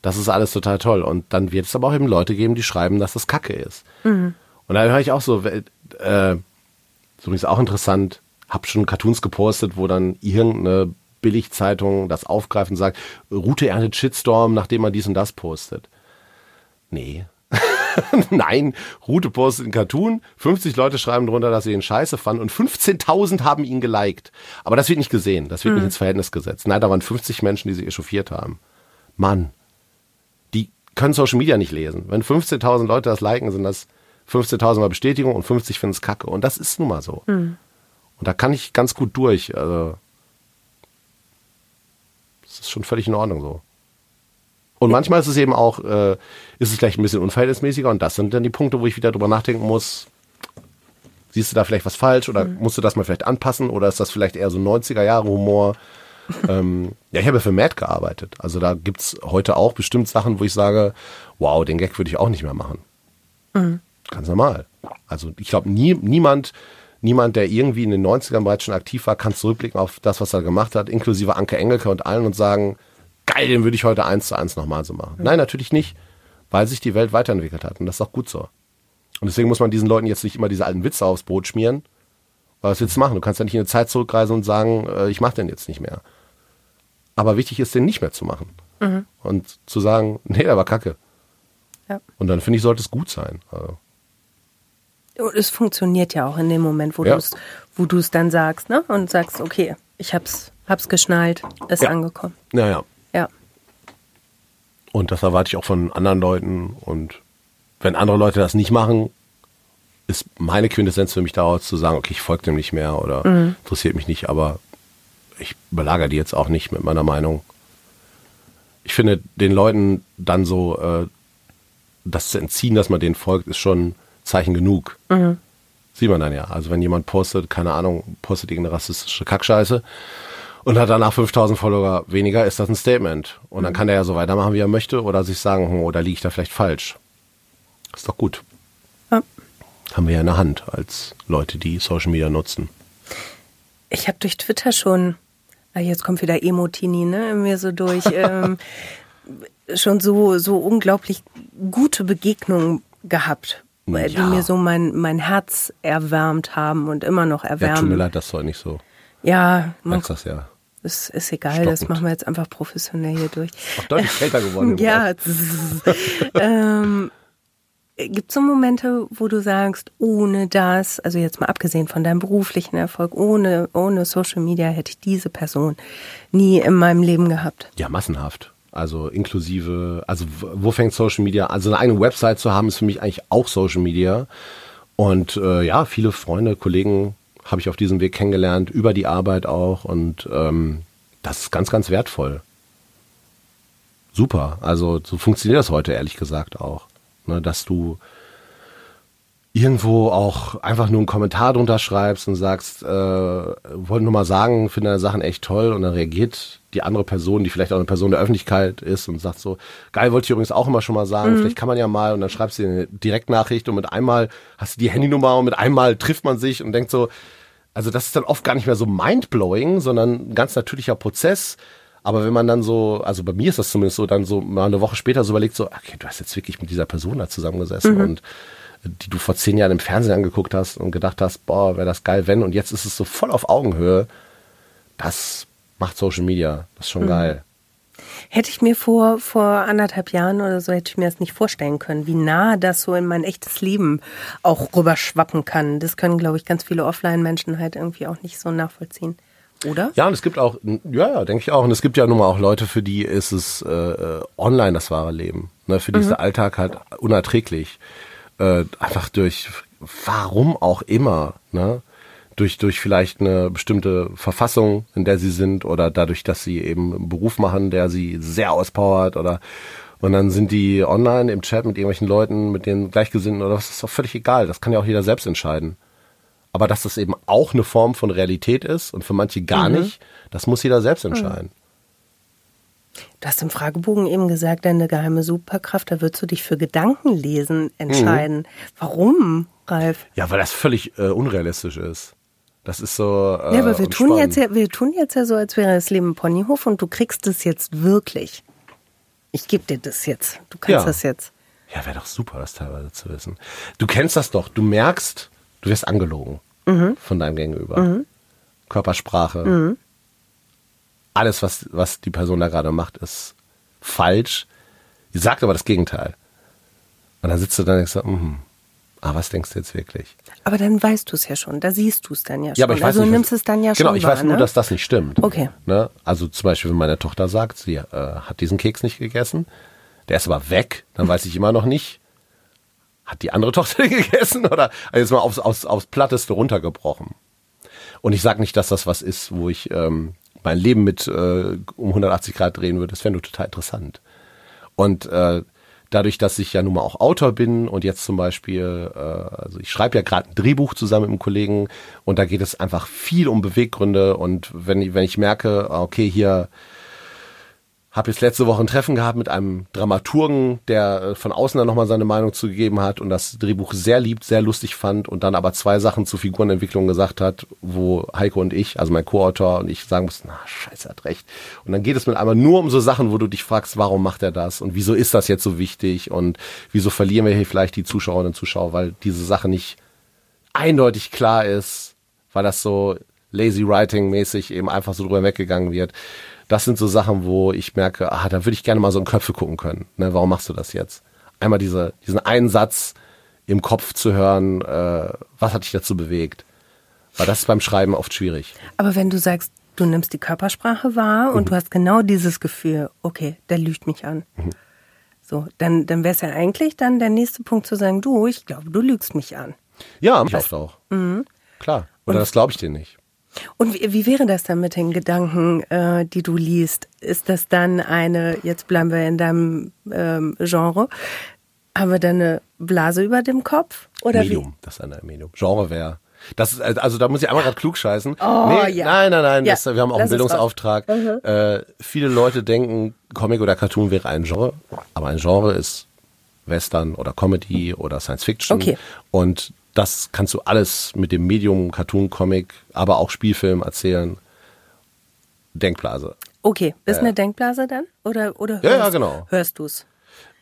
das ist alles total toll. Und dann wird es aber auch eben Leute geben, die schreiben, dass das Kacke ist. Mhm. Und da höre ich auch so, äh, ist übrigens auch interessant, hab schon Cartoons gepostet, wo dann irgendeine Billigzeitung das aufgreift und sagt, Route erntet Shitstorm, nachdem man dies und das postet. Nee. Nein, Route postet einen Cartoon, 50 Leute schreiben drunter, dass sie ihn scheiße fanden und 15.000 haben ihn geliked. Aber das wird nicht gesehen, das wird mhm. nicht ins Verhältnis gesetzt. Nein, da waren 50 Menschen, die sich echauffiert haben. Mann, die können Social Media nicht lesen. Wenn 15.000 Leute das liken, sind das 15.000 Mal Bestätigung und 50 finden es kacke. Und das ist nun mal so. Mhm. Und da kann ich ganz gut durch. Also, das ist schon völlig in Ordnung so. Und manchmal ist es eben auch, äh, ist es vielleicht ein bisschen unverhältnismäßiger und das sind dann die Punkte, wo ich wieder drüber nachdenken muss, siehst du da vielleicht was falsch oder mhm. musst du das mal vielleicht anpassen oder ist das vielleicht eher so 90er Jahre Humor? ähm, ja, ich habe ja für Matt gearbeitet. Also da gibt es heute auch bestimmt Sachen, wo ich sage, wow, den Gag würde ich auch nicht mehr machen. Mhm. Ganz normal. Also ich glaube, nie, niemand, niemand, der irgendwie in den 90ern bereits schon aktiv war, kann zurückblicken auf das, was er gemacht hat, inklusive Anke Engelke und allen und sagen, geil, den würde ich heute eins zu eins nochmal so machen. Mhm. Nein, natürlich nicht, weil sich die Welt weiterentwickelt hat und das ist auch gut so. Und deswegen muss man diesen Leuten jetzt nicht immer diese alten Witze aufs Brot schmieren. Was willst du machen? Du kannst ja nicht in eine Zeit zurückreisen und sagen, äh, ich mache den jetzt nicht mehr. Aber wichtig ist, den nicht mehr zu machen. Mhm. Und zu sagen, nee, der war kacke. Ja. Und dann finde ich, sollte es gut sein. Also. Und es funktioniert ja auch in dem Moment, wo ja. du es dann sagst, ne? Und sagst, okay, ich hab's, hab's geschnallt, ist ja. angekommen. Ja, ja. Ja. Und das erwarte ich auch von anderen Leuten. Und wenn andere Leute das nicht machen, ist meine Quintessenz für mich daraus zu sagen, okay, ich folge dem nicht mehr oder mhm. interessiert mich nicht, aber ich überlagere die jetzt auch nicht mit meiner Meinung. Ich finde, den Leuten dann so äh, das zu entziehen, dass man denen folgt, ist schon Zeichen genug. Mhm. Sieht man dann ja. Also wenn jemand postet, keine Ahnung, postet irgendeine rassistische Kackscheiße und hat danach 5000 Follower weniger, ist das ein Statement. Und dann mhm. kann er ja so weitermachen, wie er möchte oder sich sagen, hm, oder liege ich da vielleicht falsch. Ist doch gut. Ja. Haben wir ja in der Hand als Leute, die Social Media nutzen. Ich habe durch Twitter schon, ah, jetzt kommt wieder Emotini, ne, mir so durch, ähm, schon so, so unglaublich gute Begegnungen gehabt ja. die mir so mein, mein Herz erwärmt haben und immer noch erwärmen. Ja, tut mir leid, das soll nicht so. Ja, man, das ja. Ist, ist egal, Stockend. das machen wir jetzt einfach professionell hier durch. Auch deutlich kälter geworden. ja. ähm, Gibt es so Momente, wo du sagst, ohne das, also jetzt mal abgesehen von deinem beruflichen Erfolg, ohne, ohne Social Media hätte ich diese Person nie in meinem Leben gehabt? Ja, massenhaft. Also inklusive, also wo fängt Social Media? Also eine eigene Website zu haben, ist für mich eigentlich auch Social Media. Und äh, ja, viele Freunde, Kollegen habe ich auf diesem Weg kennengelernt, über die Arbeit auch. Und ähm, das ist ganz, ganz wertvoll. Super. Also so funktioniert das heute ehrlich gesagt auch. Ne, dass du irgendwo auch einfach nur einen Kommentar drunter schreibst und sagst, äh, wollte nur mal sagen, finde deine Sachen echt toll und dann reagiert die andere Person, die vielleicht auch eine Person der Öffentlichkeit ist und sagt so, geil, wollte ich übrigens auch immer schon mal sagen, mhm. vielleicht kann man ja mal und dann schreibst du eine Direktnachricht und mit einmal hast du die Handynummer und mit einmal trifft man sich und denkt so, also das ist dann oft gar nicht mehr so mindblowing, sondern ein ganz natürlicher Prozess. Aber wenn man dann so, also bei mir ist das zumindest so, dann so mal eine Woche später so überlegt, so, okay, du hast jetzt wirklich mit dieser Person da zusammengesessen mhm. und die du vor zehn Jahren im Fernsehen angeguckt hast und gedacht hast, boah, wäre das geil, wenn. Und jetzt ist es so voll auf Augenhöhe. Das macht Social Media. Das ist schon mhm. geil. Hätte ich mir vor, vor anderthalb Jahren oder so, hätte ich mir das nicht vorstellen können, wie nah das so in mein echtes Leben auch rüberschwappen kann. Das können, glaube ich, ganz viele Offline-Menschen halt irgendwie auch nicht so nachvollziehen. Oder? Ja, und es gibt auch, ja, ja, denke ich auch. Und es gibt ja nun mal auch Leute, für die ist es äh, äh online das wahre Leben. Ne? Für die mhm. ist der Alltag halt unerträglich äh, einfach durch, warum auch immer, ne? durch, durch vielleicht eine bestimmte Verfassung, in der sie sind oder dadurch, dass sie eben einen Beruf machen, der sie sehr auspowert oder Und dann sind die online im Chat mit irgendwelchen Leuten, mit den Gleichgesinnten oder was, ist doch völlig egal. Das kann ja auch jeder selbst entscheiden. Aber dass das eben auch eine Form von Realität ist und für manche gar mhm. nicht, das muss jeder selbst entscheiden. Du hast im Fragebogen eben gesagt, deine geheime Superkraft, da würdest du dich für Gedankenlesen entscheiden. Mhm. Warum, Ralf? Ja, weil das völlig äh, unrealistisch ist. Das ist so. Äh, ja, aber wir tun, jetzt ja, wir tun jetzt ja so, als wäre das Leben Ponyhof und du kriegst es jetzt wirklich. Ich gebe dir das jetzt. Du kannst ja. das jetzt. Ja, wäre doch super, das teilweise zu wissen. Du kennst das doch. Du merkst, du wirst angelogen mhm. von deinem Gegenüber. Mhm. Körpersprache. Mhm. Alles, was, was die Person da gerade macht, ist falsch. Die sagt aber das Gegenteil. Und dann sitzt du da und denkst, mm, ah, was denkst du jetzt wirklich? Aber dann weißt du es ja schon, da siehst du es dann ja schon. Ja, aber ich weiß also nicht, nimmst es dann ja genau, schon Genau, ich weiß nur, ne? dass das nicht stimmt. Okay. Ne? Also zum Beispiel, wenn meine Tochter sagt, sie äh, hat diesen Keks nicht gegessen, der ist aber weg, dann weiß ich immer noch nicht, hat die andere Tochter gegessen oder also jetzt mal aufs, aufs, aufs Platteste runtergebrochen. Und ich sage nicht, dass das was ist, wo ich ähm, mein Leben mit äh, um 180 Grad drehen würde. Das wäre nur total interessant. Und äh, dadurch, dass ich ja nun mal auch Autor bin und jetzt zum Beispiel, äh, also ich schreibe ja gerade ein Drehbuch zusammen mit einem Kollegen und da geht es einfach viel um Beweggründe und wenn, wenn ich merke, okay, hier habe jetzt letzte Woche ein Treffen gehabt mit einem Dramaturgen, der äh, von außen dann nochmal seine Meinung zugegeben hat und das Drehbuch sehr liebt, sehr lustig fand und dann aber zwei Sachen zu Figurenentwicklung gesagt hat, wo Heiko und ich, also mein Co-Autor und ich sagen mussten, na scheiße, hat recht. Und dann geht es mit einmal nur um so Sachen, wo du dich fragst, warum macht er das und wieso ist das jetzt so wichtig und wieso verlieren wir hier vielleicht die Zuschauerinnen und Zuschauer, weil diese Sache nicht eindeutig klar ist, weil das so lazy writing mäßig eben einfach so drüber weggegangen wird das sind so Sachen, wo ich merke, ah, da würde ich gerne mal so in Köpfe gucken können. Ne, warum machst du das jetzt? Einmal diese, diesen einen Satz im Kopf zu hören, äh, was hat dich dazu bewegt? Weil das ist beim Schreiben oft schwierig. Aber wenn du sagst, du nimmst die Körpersprache wahr und mhm. du hast genau dieses Gefühl, okay, der lügt mich an. Mhm. So, dann, dann wäre es ja eigentlich dann der nächste Punkt zu sagen, du, ich glaube, du lügst mich an. Ja, mich oft auch. Mhm. Klar. Oder und, das glaube ich dir nicht. Und wie, wie, wäre das dann mit den Gedanken, äh, die du liest? Ist das dann eine, jetzt bleiben wir in deinem ähm, Genre, haben wir dann eine Blase über dem Kopf? Oder Medium, wie? das ist ein Medium. Genre wäre. Das ist, also da muss ich einmal gerade klug scheißen. Oh, nee, ja. Nein, nein, nein, ja, das, wir haben auch einen Bildungsauftrag. Mhm. Äh, viele Leute denken, Comic oder Cartoon wäre ein Genre, aber ein Genre ist Western oder Comedy oder Science Fiction. Okay. Und das kannst du alles mit dem Medium Cartoon, Comic, aber auch Spielfilm erzählen. Denkblase. Okay, bist äh, eine Denkblase dann? Oder, oder hörst, ja, ja, genau. hörst du es?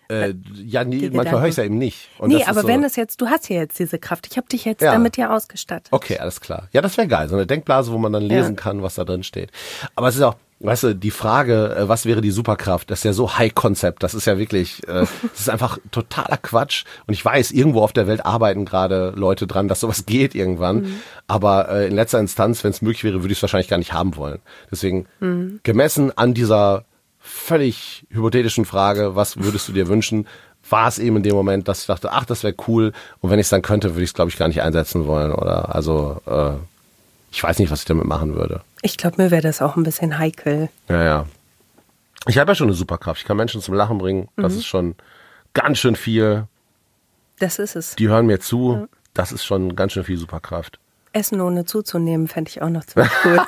Äh, ja, nee, manchmal höre ich es ja eben nicht. Und nee, aber so wenn es jetzt, du hast ja jetzt diese Kraft. Ich habe dich jetzt ja. damit ja ausgestattet. Okay, alles klar. Ja, das wäre geil. So eine Denkblase, wo man dann lesen ja. kann, was da drin steht. Aber es ist auch, weißt du, die Frage, äh, was wäre die Superkraft, das ist ja so High Concept, das ist ja wirklich, äh, das ist einfach totaler Quatsch. Und ich weiß, irgendwo auf der Welt arbeiten gerade Leute dran, dass sowas geht irgendwann. Mhm. Aber äh, in letzter Instanz, wenn es möglich wäre, würde ich es wahrscheinlich gar nicht haben wollen. Deswegen, mhm. gemessen an dieser völlig hypothetischen Frage, was würdest du dir wünschen, war es eben in dem Moment, dass ich dachte, ach, das wäre cool. Und wenn ich es dann könnte, würde ich es, glaube ich, gar nicht einsetzen wollen. Oder also äh, ich weiß nicht, was ich damit machen würde. Ich glaube, mir wäre das auch ein bisschen heikel. Ja, ja. Ich habe ja schon eine Superkraft. Ich kann Menschen zum Lachen bringen. Das mhm. ist schon ganz schön viel. Das ist es. Die hören mir zu. Ja. Das ist schon ganz schön viel Superkraft. Essen ohne zuzunehmen, fände ich auch noch ziemlich cool.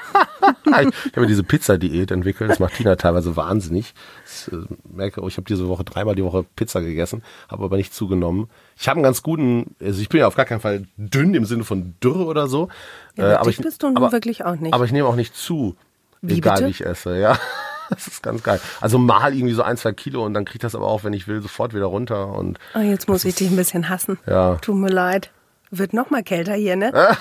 Ich habe diese Pizza-Diät entwickelt. Das macht Tina teilweise wahnsinnig. Ich äh, merke, oh, ich habe diese Woche dreimal die Woche Pizza gegessen, habe aber nicht zugenommen. Ich habe einen ganz guten, also ich bin ja auf gar keinen Fall dünn im Sinne von Dürre oder so. Ja, äh, aber ich bist du aber, wirklich auch nicht. Aber ich nehme auch nicht zu, wie egal bitte? wie ich esse. Ja. Das ist ganz geil. Also mal irgendwie so ein, zwei Kilo und dann kriege ich das aber auch, wenn ich will, sofort wieder runter. Und oh, jetzt muss ich dich ein bisschen hassen. Ja. Tut mir leid. Wird noch mal kälter hier, ne?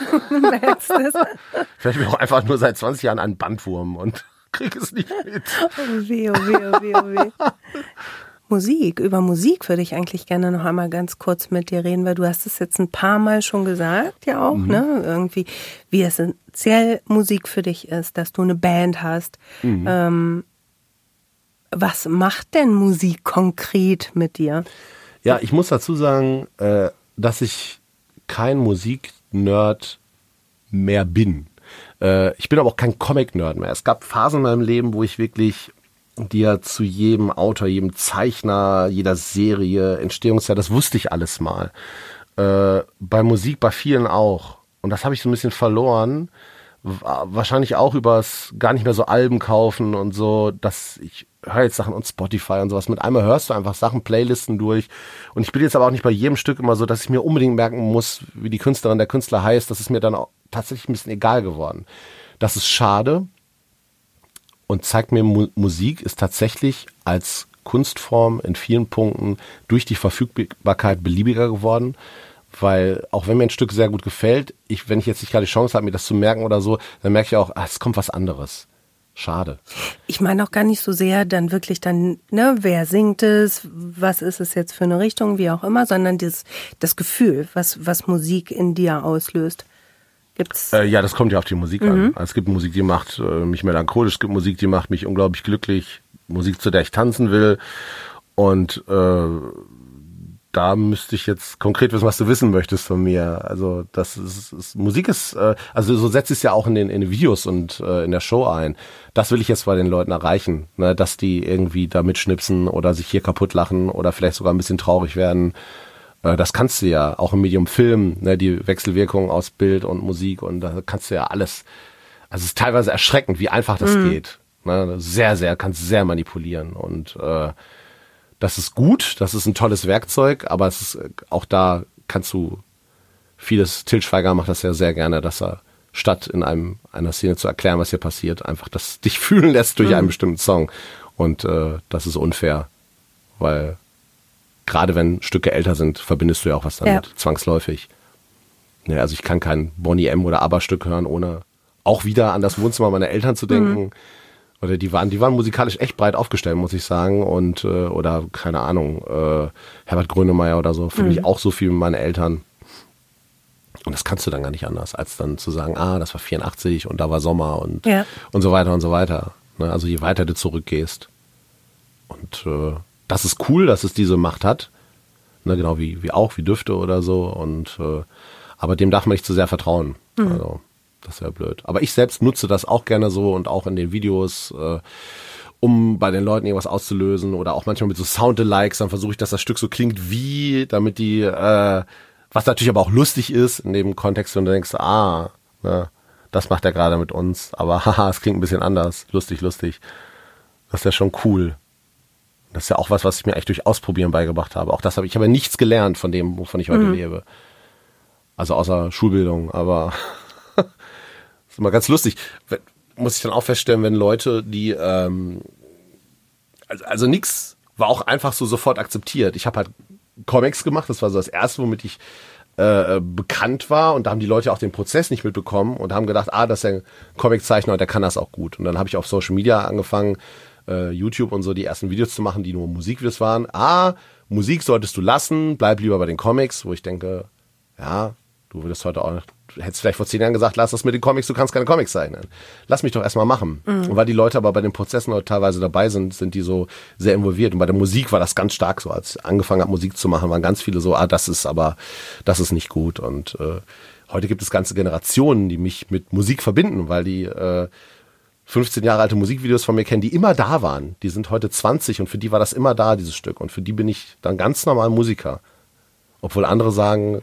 Vielleicht bin ich auch einfach nur seit 20 Jahren ein Bandwurm und krieg es nicht mit. Oh weh, oh weh, oh weh, oh weh. Musik, über Musik würde ich eigentlich gerne noch einmal ganz kurz mit dir reden, weil du hast es jetzt ein paar Mal schon gesagt, ja auch, mhm. ne? Irgendwie, wie essentiell Musik für dich ist, dass du eine Band hast. Mhm. Ähm, was macht denn Musik konkret mit dir? Ja, ich muss dazu sagen, äh, dass ich kein Musiknerd mehr bin. Äh, ich bin aber auch kein Comic-Nerd mehr. Es gab Phasen in meinem Leben, wo ich wirklich ja zu jedem Autor, jedem Zeichner, jeder Serie, Entstehungszeit, das wusste ich alles mal. Äh, bei Musik, bei vielen auch. Und das habe ich so ein bisschen verloren. Wahrscheinlich auch übers gar nicht mehr so Alben kaufen und so, dass ich höre jetzt Sachen und Spotify und sowas. Mit einmal hörst du einfach Sachen, Playlisten durch. Und ich bin jetzt aber auch nicht bei jedem Stück immer so, dass ich mir unbedingt merken muss, wie die Künstlerin, der Künstler heißt. Das ist mir dann auch tatsächlich ein bisschen egal geworden. Das ist schade und zeigt mir, Mu Musik ist tatsächlich als Kunstform in vielen Punkten durch die Verfügbarkeit beliebiger geworden. Weil auch wenn mir ein Stück sehr gut gefällt, ich, wenn ich jetzt nicht gerade die Chance habe, mir das zu merken oder so, dann merke ich auch, ah, es kommt was anderes. Schade. Ich meine auch gar nicht so sehr dann wirklich dann, ne, wer singt es, was ist es jetzt für eine Richtung, wie auch immer, sondern das, das Gefühl, was, was Musik in dir auslöst. Gibt's? Äh, ja, das kommt ja auf die Musik mhm. an. Also es gibt Musik, die macht äh, mich melancholisch, es gibt Musik, die macht mich unglaublich glücklich, Musik, zu der ich tanzen will. Und äh, da müsste ich jetzt konkret wissen, was du wissen möchtest von mir. Also das ist, ist Musik ist, äh, also so setzt es ja auch in den, in den Videos und äh, in der Show ein. Das will ich jetzt bei den Leuten erreichen, ne? dass die irgendwie da mitschnipsen oder sich hier kaputt lachen oder vielleicht sogar ein bisschen traurig werden. Äh, das kannst du ja auch im Medium Film, ne? die Wechselwirkung aus Bild und Musik und da kannst du ja alles. Also es ist teilweise erschreckend, wie einfach das mhm. geht. Ne? Sehr, sehr, kannst sehr manipulieren und äh, das ist gut, das ist ein tolles Werkzeug, aber es ist äh, auch da kannst du vieles, Til Schweiger macht das ja sehr gerne, dass er statt in einem einer Szene zu erklären, was hier passiert, einfach das dich fühlen lässt durch mhm. einen bestimmten Song. Und äh, das ist unfair, weil gerade wenn Stücke älter sind, verbindest du ja auch was damit, ja. zwangsläufig. Ja, also ich kann kein Bonnie M oder ABBA-Stück hören, ohne auch wieder an das Wohnzimmer meiner Eltern zu denken. Mhm oder die waren, die waren musikalisch echt breit aufgestellt, muss ich sagen. Und, äh, oder, keine Ahnung, äh, Herbert Grönemeyer oder so, für mhm. mich auch so viel mit meinen Eltern. Und das kannst du dann gar nicht anders, als dann zu sagen, ah, das war 84 und da war Sommer und, ja. und so weiter und so weiter. Ne? Also je weiter du zurückgehst. Und äh, das ist cool, dass es diese Macht hat. Ne? Genau wie, wie auch, wie Düfte oder so. Und äh, aber dem darf man nicht zu sehr vertrauen. Mhm. Also das ja blöd. Aber ich selbst nutze das auch gerne so und auch in den Videos, äh, um bei den Leuten irgendwas auszulösen oder auch manchmal mit so Sound-Alikes, dann versuche ich, dass das Stück so klingt wie, damit die, äh, was natürlich aber auch lustig ist in dem Kontext, wenn du denkst, ah, ne, das macht er gerade mit uns, aber haha, es klingt ein bisschen anders, lustig, lustig. Das ist ja schon cool. Das ist ja auch was, was ich mir echt durch Ausprobieren beigebracht habe. Auch das habe ich aber nichts gelernt von dem, wovon ich heute mhm. lebe. Also außer Schulbildung, aber ist immer ganz lustig. Muss ich dann auch feststellen, wenn Leute, die, ähm, also, also nix war auch einfach so sofort akzeptiert. Ich habe halt Comics gemacht, das war so das erste, womit ich äh, bekannt war und da haben die Leute auch den Prozess nicht mitbekommen und haben gedacht, ah, das ist ein Comiczeichner und der kann das auch gut. Und dann habe ich auf Social Media angefangen, äh, YouTube und so die ersten Videos zu machen, die nur Musikvideos waren. Ah, Musik solltest du lassen, bleib lieber bei den Comics, wo ich denke, ja, du würdest heute auch hättest vielleicht vor zehn Jahren gesagt, lass das mit den Comics, du kannst keine Comics zeichnen. Lass mich doch erstmal machen. Mhm. Und weil die Leute aber bei den Prozessen teilweise dabei sind, sind die so sehr involviert. Und bei der Musik war das ganz stark so. Als ich angefangen habe, Musik zu machen, waren ganz viele so, ah, das ist aber, das ist nicht gut. Und äh, heute gibt es ganze Generationen, die mich mit Musik verbinden, weil die äh, 15 Jahre alte Musikvideos von mir kennen, die immer da waren. Die sind heute 20 und für die war das immer da, dieses Stück. Und für die bin ich dann ganz normal Musiker. Obwohl andere sagen,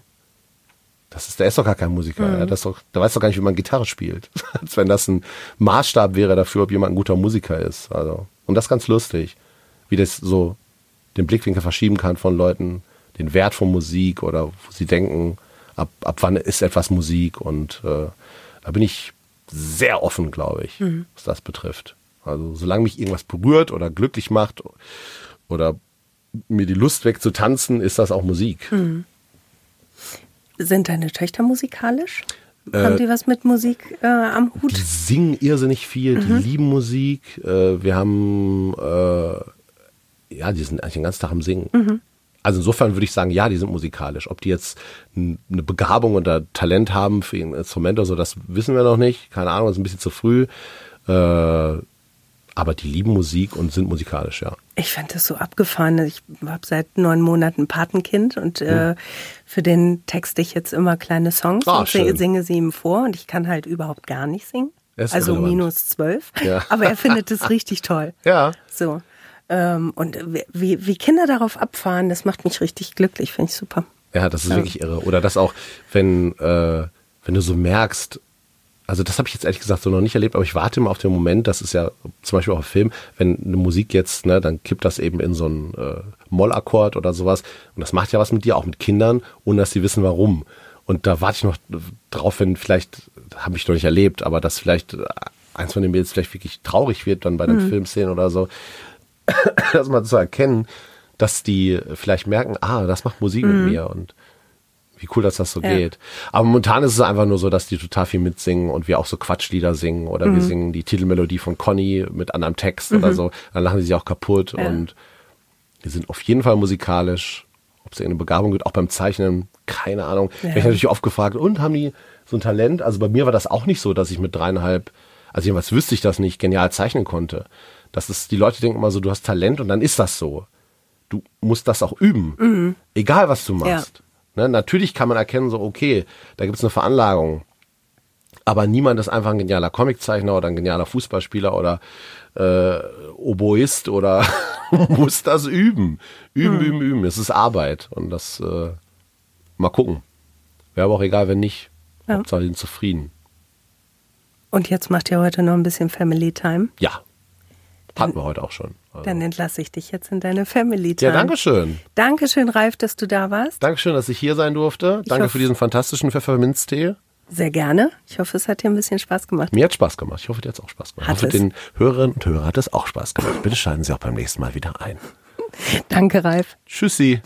das ist, der ist doch gar kein Musiker. Mhm. Ja, das doch, der weiß doch gar nicht, wie man Gitarre spielt. Als wenn das ein Maßstab wäre dafür, ob jemand ein guter Musiker ist. Also, und das ist ganz lustig, wie das so den Blickwinkel verschieben kann von Leuten, den Wert von Musik oder wo sie denken, ab, ab wann ist etwas Musik. Und äh, da bin ich sehr offen, glaube ich, mhm. was das betrifft. Also solange mich irgendwas berührt oder glücklich macht oder mir die Lust weg zu tanzen, ist das auch Musik. Mhm. Sind deine Töchter musikalisch? Äh, haben die was mit Musik äh, am Hut? Die singen irrsinnig viel, mhm. die lieben Musik. Äh, wir haben, äh, ja, die sind eigentlich den ganzen Tag am Singen. Mhm. Also insofern würde ich sagen, ja, die sind musikalisch. Ob die jetzt eine Begabung oder Talent haben für ein Instrument oder so, das wissen wir noch nicht. Keine Ahnung, das ist ein bisschen zu früh. Äh, aber die lieben Musik und sind musikalisch, ja. Ich fand das so abgefahren. Ich habe seit neun Monaten ein Patenkind und äh, für den texte ich jetzt immer kleine Songs oh, und schön. singe sie ihm vor und ich kann halt überhaupt gar nicht singen. also irrelevant. minus zwölf. Ja. Aber er findet es richtig toll. Ja. So. Ähm, und wie, wie Kinder darauf abfahren, das macht mich richtig glücklich, finde ich super. Ja, das ist wirklich irre. Oder das auch, wenn, äh, wenn du so merkst, also das habe ich jetzt ehrlich gesagt so noch nicht erlebt, aber ich warte immer auf den Moment, das ist ja zum Beispiel auch im Film, wenn eine Musik jetzt, ne, dann kippt das eben in so einen äh, Mollakkord oder sowas. Und das macht ja was mit dir, auch mit Kindern, ohne dass sie wissen warum. Und da warte ich noch drauf, wenn vielleicht, habe ich noch nicht erlebt, aber dass vielleicht äh, eins von den Mädels vielleicht wirklich traurig wird dann bei den Filmszenen oder so, das mal zu erkennen, dass die vielleicht merken, ah, das macht Musik mit mir. Und wie cool, dass das so Ja. geht. Aber momentan ist es einfach nur so, dass die total viel mitsingen und wir auch so Quatschlieder singen oder Mhm. wir singen die Titelmelodie von Conny mit anderem Text oder so. Dann lachen sie sich auch kaputt Ja. und die sind auf jeden Fall musikalisch. Ob es irgendeine Begabung gibt, auch beim Zeichnen, keine Ahnung. Ja. Ich habe natürlich oft gefragt, und haben die so ein Talent? Also bei mir war das auch nicht so, dass ich mit dreieinhalb, also jedenfalls wüsste ich das nicht, genial zeichnen konnte. Das ist, die Leute denken immer so, du hast Talent und dann ist das so. Du musst das auch üben. Egal was du machst. Ne, natürlich kann man erkennen, so, okay, da gibt es eine Veranlagung. Aber niemand ist einfach ein genialer Comiczeichner oder ein genialer Fußballspieler oder äh, Oboist oder muss das üben. Üben, üben, üben. Es ist Arbeit. Und das äh, mal gucken. Wäre aber auch egal, wenn nicht. Ja. Hauptsache, sind zufrieden. Und jetzt macht ihr heute noch ein bisschen Family Time. Ja. Hatten wir heute auch schon. Also. Dann entlasse ich dich jetzt in deine Family Time. Ja, danke schön. Dankeschön, Ralf, dass du da warst. Dankeschön, dass ich hier sein durfte. Danke hoffe- für diesen fantastischen Pfefferminztee. Sehr gerne. Ich hoffe, es hat dir ein bisschen Spaß gemacht. Mir hat Spaß gemacht. Ich hoffe, dir hat es auch Spaß gemacht. Hat ich hoffe, es. den Hörerinnen und Hörern hat es auch Spaß gemacht. Bitte schalten Sie auch beim nächsten Mal wieder ein. Danke, Ralf. Tschüssi.